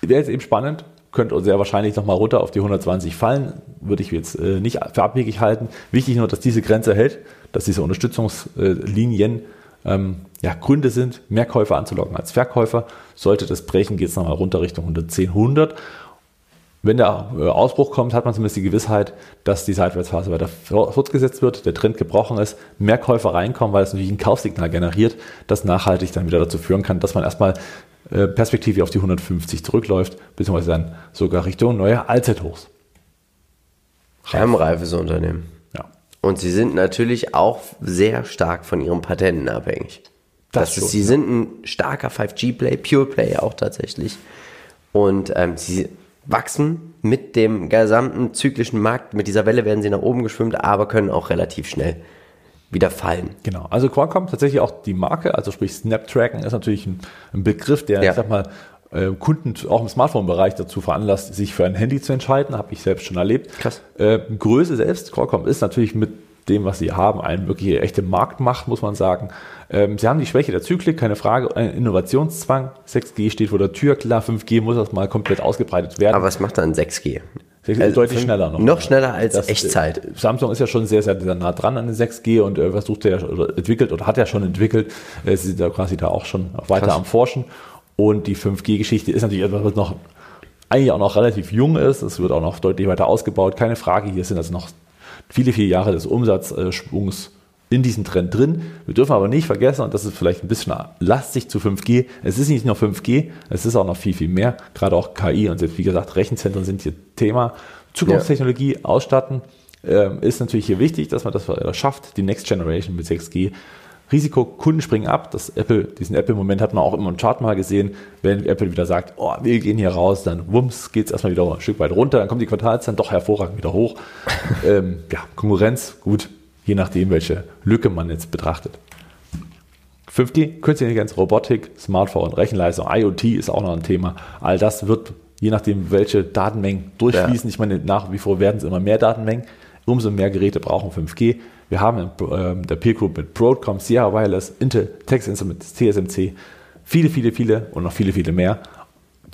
Wäre jetzt eben spannend. Könnte sehr wahrscheinlich nochmal runter auf die 120 fallen. Würde ich jetzt äh, nicht für abwegig halten. Wichtig nur, dass diese Grenze hält, dass diese Unterstützungslinien ähm, ja, Gründe sind, mehr Käufer anzulocken als Verkäufer. Sollte das brechen, geht es nochmal runter Richtung 110, 100. Wenn der äh, Ausbruch kommt, hat man zumindest die Gewissheit, dass die Seitwärtsphase weiter fortgesetzt wird, der Trend gebrochen ist, mehr Käufer reinkommen, weil es natürlich ein Kaufsignal generiert, das nachhaltig dann wieder dazu führen kann, dass man erstmal äh, perspektivisch auf die 150 zurückläuft, beziehungsweise dann sogar Richtung neue Allzeithochs. Reifes Unternehmen. Und sie sind natürlich auch sehr stark von ihren Patenten abhängig. Das, das ist, schon, sie ja. sind ein starker 5G-Play, Pure Play auch tatsächlich. Und ähm, sie wachsen mit dem gesamten zyklischen Markt. Mit dieser Welle werden sie nach oben geschwimmt, aber können auch relativ schnell wieder fallen. Genau. Also Qualcomm tatsächlich auch die Marke, also sprich Snaptracken ist natürlich ein, ein Begriff, der, ja. ich sag mal, äh, Kunden auch im Smartphone-Bereich dazu veranlasst, sich für ein Handy zu entscheiden. Habe ich selbst schon erlebt. Krass. Äh, Größe selbst, Qualcomm ist natürlich mit dem, was sie haben, eine wirklich echte Marktmacht, muss man sagen. Ähm, sie haben die Schwäche der Zyklik, keine Frage, ein Innovationszwang. 6G steht vor der Tür, klar, 5G muss das mal komplett ausgebreitet werden. Aber was macht dann 6G? Also deutlich schneller noch. Noch schneller als das, Echtzeit. Samsung ist ja schon sehr, sehr, sehr nah dran an den 6G und äh, versucht ja oder entwickelt oder hat ja schon entwickelt. Äh, sie sind da quasi da auch schon weiter Krass. am Forschen. Und die 5G-Geschichte ist natürlich etwas, was noch eigentlich auch noch relativ jung ist. Es wird auch noch deutlich weiter ausgebaut. Keine Frage. Hier sind also noch viele, viele Jahre des Umsatzschwungs in diesem Trend drin. Wir dürfen aber nicht vergessen, und das ist vielleicht ein bisschen lastig zu 5G, es ist nicht nur 5G, es ist auch noch viel, viel mehr. Gerade auch KI und jetzt, wie gesagt, Rechenzentren sind hier Thema. Zukunftstechnologie ja. ausstatten äh, ist natürlich hier wichtig, dass man das schafft, die Next Generation mit 6G. Risiko, Kunden springen ab. Das Apple, diesen Apple-Moment hat man auch immer im Chart mal gesehen. Wenn Apple wieder sagt, oh, wir gehen hier raus, dann wumms, geht es erstmal wieder ein Stück weit runter, dann kommt die Quartalszahlen doch hervorragend wieder hoch. ähm, ja, Konkurrenz, gut, je nachdem, welche Lücke man jetzt betrachtet. 5G, Künstliche Intelligenz, Robotik, Smartphone, Rechenleistung, IoT ist auch noch ein Thema. All das wird, je nachdem, welche Datenmengen durchfließen, ja. ich meine, nach wie vor werden es immer mehr Datenmengen, umso mehr Geräte brauchen 5G. Wir haben in äh, der Peer Group mit Broadcom, Sierra Wireless, Intel, Texas Instruments, TSMC, viele, viele, viele und noch viele, viele mehr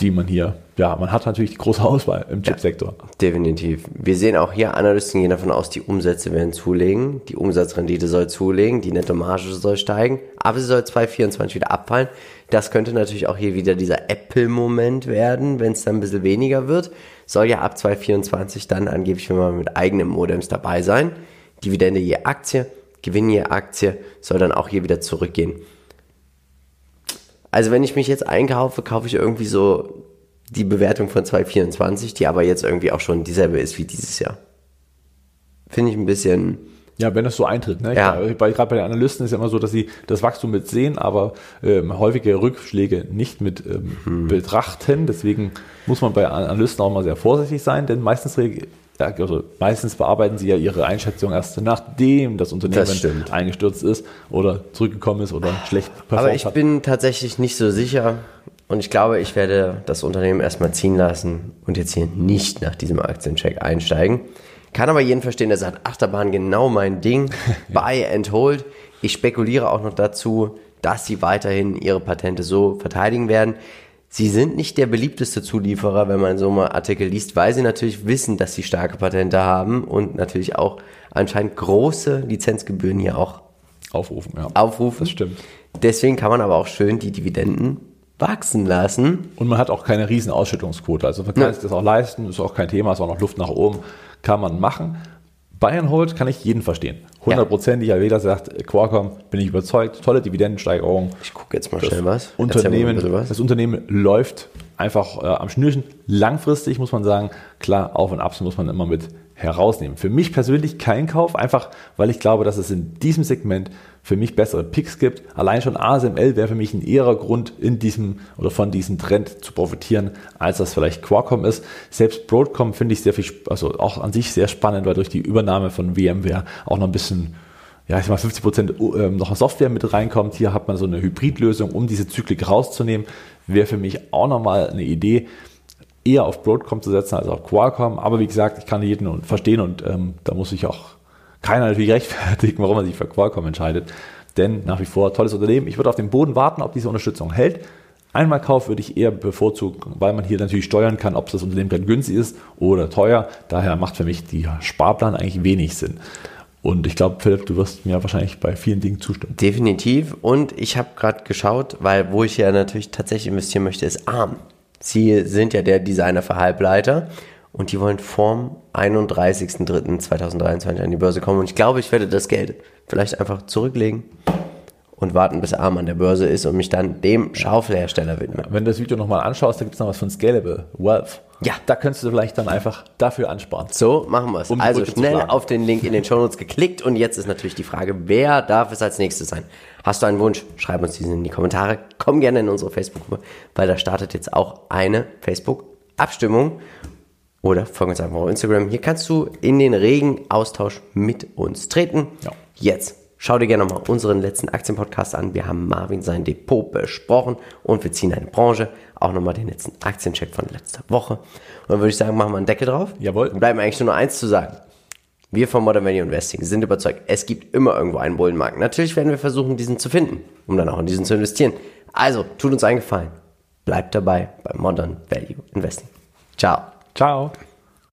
die man hier, ja, man hat natürlich die große Auswahl im Chipsektor. Ja, definitiv. Wir sehen auch hier, Analysten gehen davon aus, die Umsätze werden zulegen, die Umsatzrendite soll zulegen, die Nettomarge soll steigen, aber sie soll 2024 wieder abfallen. Das könnte natürlich auch hier wieder dieser Apple-Moment werden, wenn es dann ein bisschen weniger wird. Soll ja ab 2024 dann angeblich, wenn man mit eigenen Modems dabei sein. Dividende je Aktie, Gewinn je Aktie soll dann auch hier wieder zurückgehen. Also wenn ich mich jetzt einkaufe, kaufe ich irgendwie so die Bewertung von 2024, die aber jetzt irgendwie auch schon dieselbe ist wie dieses Jahr. Finde ich ein bisschen. Ja, wenn das so eintritt. Ne? Ja. Gerade bei den Analysten ist ja immer so, dass sie das Wachstum mit sehen, aber ähm, häufige Rückschläge nicht mit ähm, hm. betrachten. Deswegen muss man bei Analysten auch mal sehr vorsichtig sein, denn meistens also meistens bearbeiten sie ja ihre Einschätzung erst nachdem das Unternehmen das eingestürzt ist oder zurückgekommen ist oder schlecht performt Aber ich hat. bin tatsächlich nicht so sicher und ich glaube, ich werde das Unternehmen erstmal ziehen lassen und jetzt hier nicht nach diesem Aktiencheck einsteigen. Kann aber jeden verstehen, der sagt, Achterbahn genau mein Ding, buy and hold. Ich spekuliere auch noch dazu, dass sie weiterhin ihre Patente so verteidigen werden. Sie sind nicht der beliebteste Zulieferer, wenn man so mal Artikel liest, weil sie natürlich wissen, dass sie starke Patente haben und natürlich auch anscheinend große Lizenzgebühren hier auch aufrufen. Ja. aufrufen. Das stimmt. Deswegen kann man aber auch schön die Dividenden wachsen lassen. Und man hat auch keine riesen Ausschüttungsquote. Also man kann ja. sich das auch leisten, ist auch kein Thema, ist auch noch Luft nach oben, kann man machen. Bayern Hold kann ich jeden verstehen. Hundertprozentig, ja. jeder sagt, Qualcomm, bin ich überzeugt, tolle Dividendensteigerung. Ich gucke jetzt mal schnell was. Unternehmen, was. Das Unternehmen läuft einfach äh, am Schnürchen. Langfristig muss man sagen, klar, Auf und Abs muss man immer mit herausnehmen. Für mich persönlich kein Kauf, einfach weil ich glaube, dass es in diesem Segment für mich bessere Picks gibt. Allein schon ASML wäre für mich ein eherer Grund, in diesem oder von diesem Trend zu profitieren, als das vielleicht Qualcomm ist. Selbst Broadcom finde ich sehr viel, also auch an sich sehr spannend, weil durch die Übernahme von VMware auch noch ein bisschen ja, ich sag mal 50 Prozent ähm, noch Software mit reinkommt. Hier hat man so eine Hybridlösung, um diese Zyklik rauszunehmen. Wäre für mich auch nochmal eine Idee, eher auf Broadcom zu setzen als auf Qualcomm. Aber wie gesagt, ich kann jeden verstehen und ähm, da muss ich auch keiner natürlich rechtfertigen, warum man sich für Qualcomm entscheidet. Denn nach wie vor tolles Unternehmen. Ich würde auf den Boden warten, ob diese Unterstützung hält. Einmal Kauf würde ich eher bevorzugen, weil man hier natürlich steuern kann, ob das Unternehmen dann günstig ist oder teuer. Daher macht für mich die Sparplan eigentlich wenig Sinn. Und ich glaube, Philipp, du wirst mir wahrscheinlich bei vielen Dingen zustimmen. Definitiv. Und ich habe gerade geschaut, weil wo ich ja natürlich tatsächlich investieren möchte, ist ARM. Sie sind ja der Designer für Halbleiter und die wollen vorm 31.03.2023 an die Börse kommen. Und ich glaube, ich werde das Geld vielleicht einfach zurücklegen und warten, bis Arm an der Börse ist und mich dann dem Schaufelhersteller widmen. Wenn du das Video nochmal anschaust, da gibt es noch was von Scalable Wealth. Ja. Da könntest du vielleicht dann einfach dafür ansparen. So, machen wir es. Um also schnell auf den Link in den Shownotes geklickt und jetzt ist natürlich die Frage, wer darf es als nächstes sein? Hast du einen Wunsch? Schreib uns diesen in die Kommentare. Komm gerne in unsere Facebook-Gruppe, weil da startet jetzt auch eine Facebook-Abstimmung. Oder folg uns einfach auf Instagram. Hier kannst du in den regen Austausch mit uns treten. Ja. Jetzt Schau dir gerne nochmal unseren letzten Aktienpodcast an. Wir haben Marvin sein Depot besprochen und wir ziehen eine Branche. Auch nochmal den letzten Aktiencheck von letzter Woche. Und dann würde ich sagen, machen wir einen Deckel drauf. Jawohl. Und bleibt mir eigentlich nur noch eins zu sagen. Wir von Modern Value Investing sind überzeugt, es gibt immer irgendwo einen Bullenmarkt. Natürlich werden wir versuchen, diesen zu finden, um dann auch in diesen zu investieren. Also, tut uns einen Gefallen. Bleibt dabei bei Modern Value Investing. Ciao. Ciao.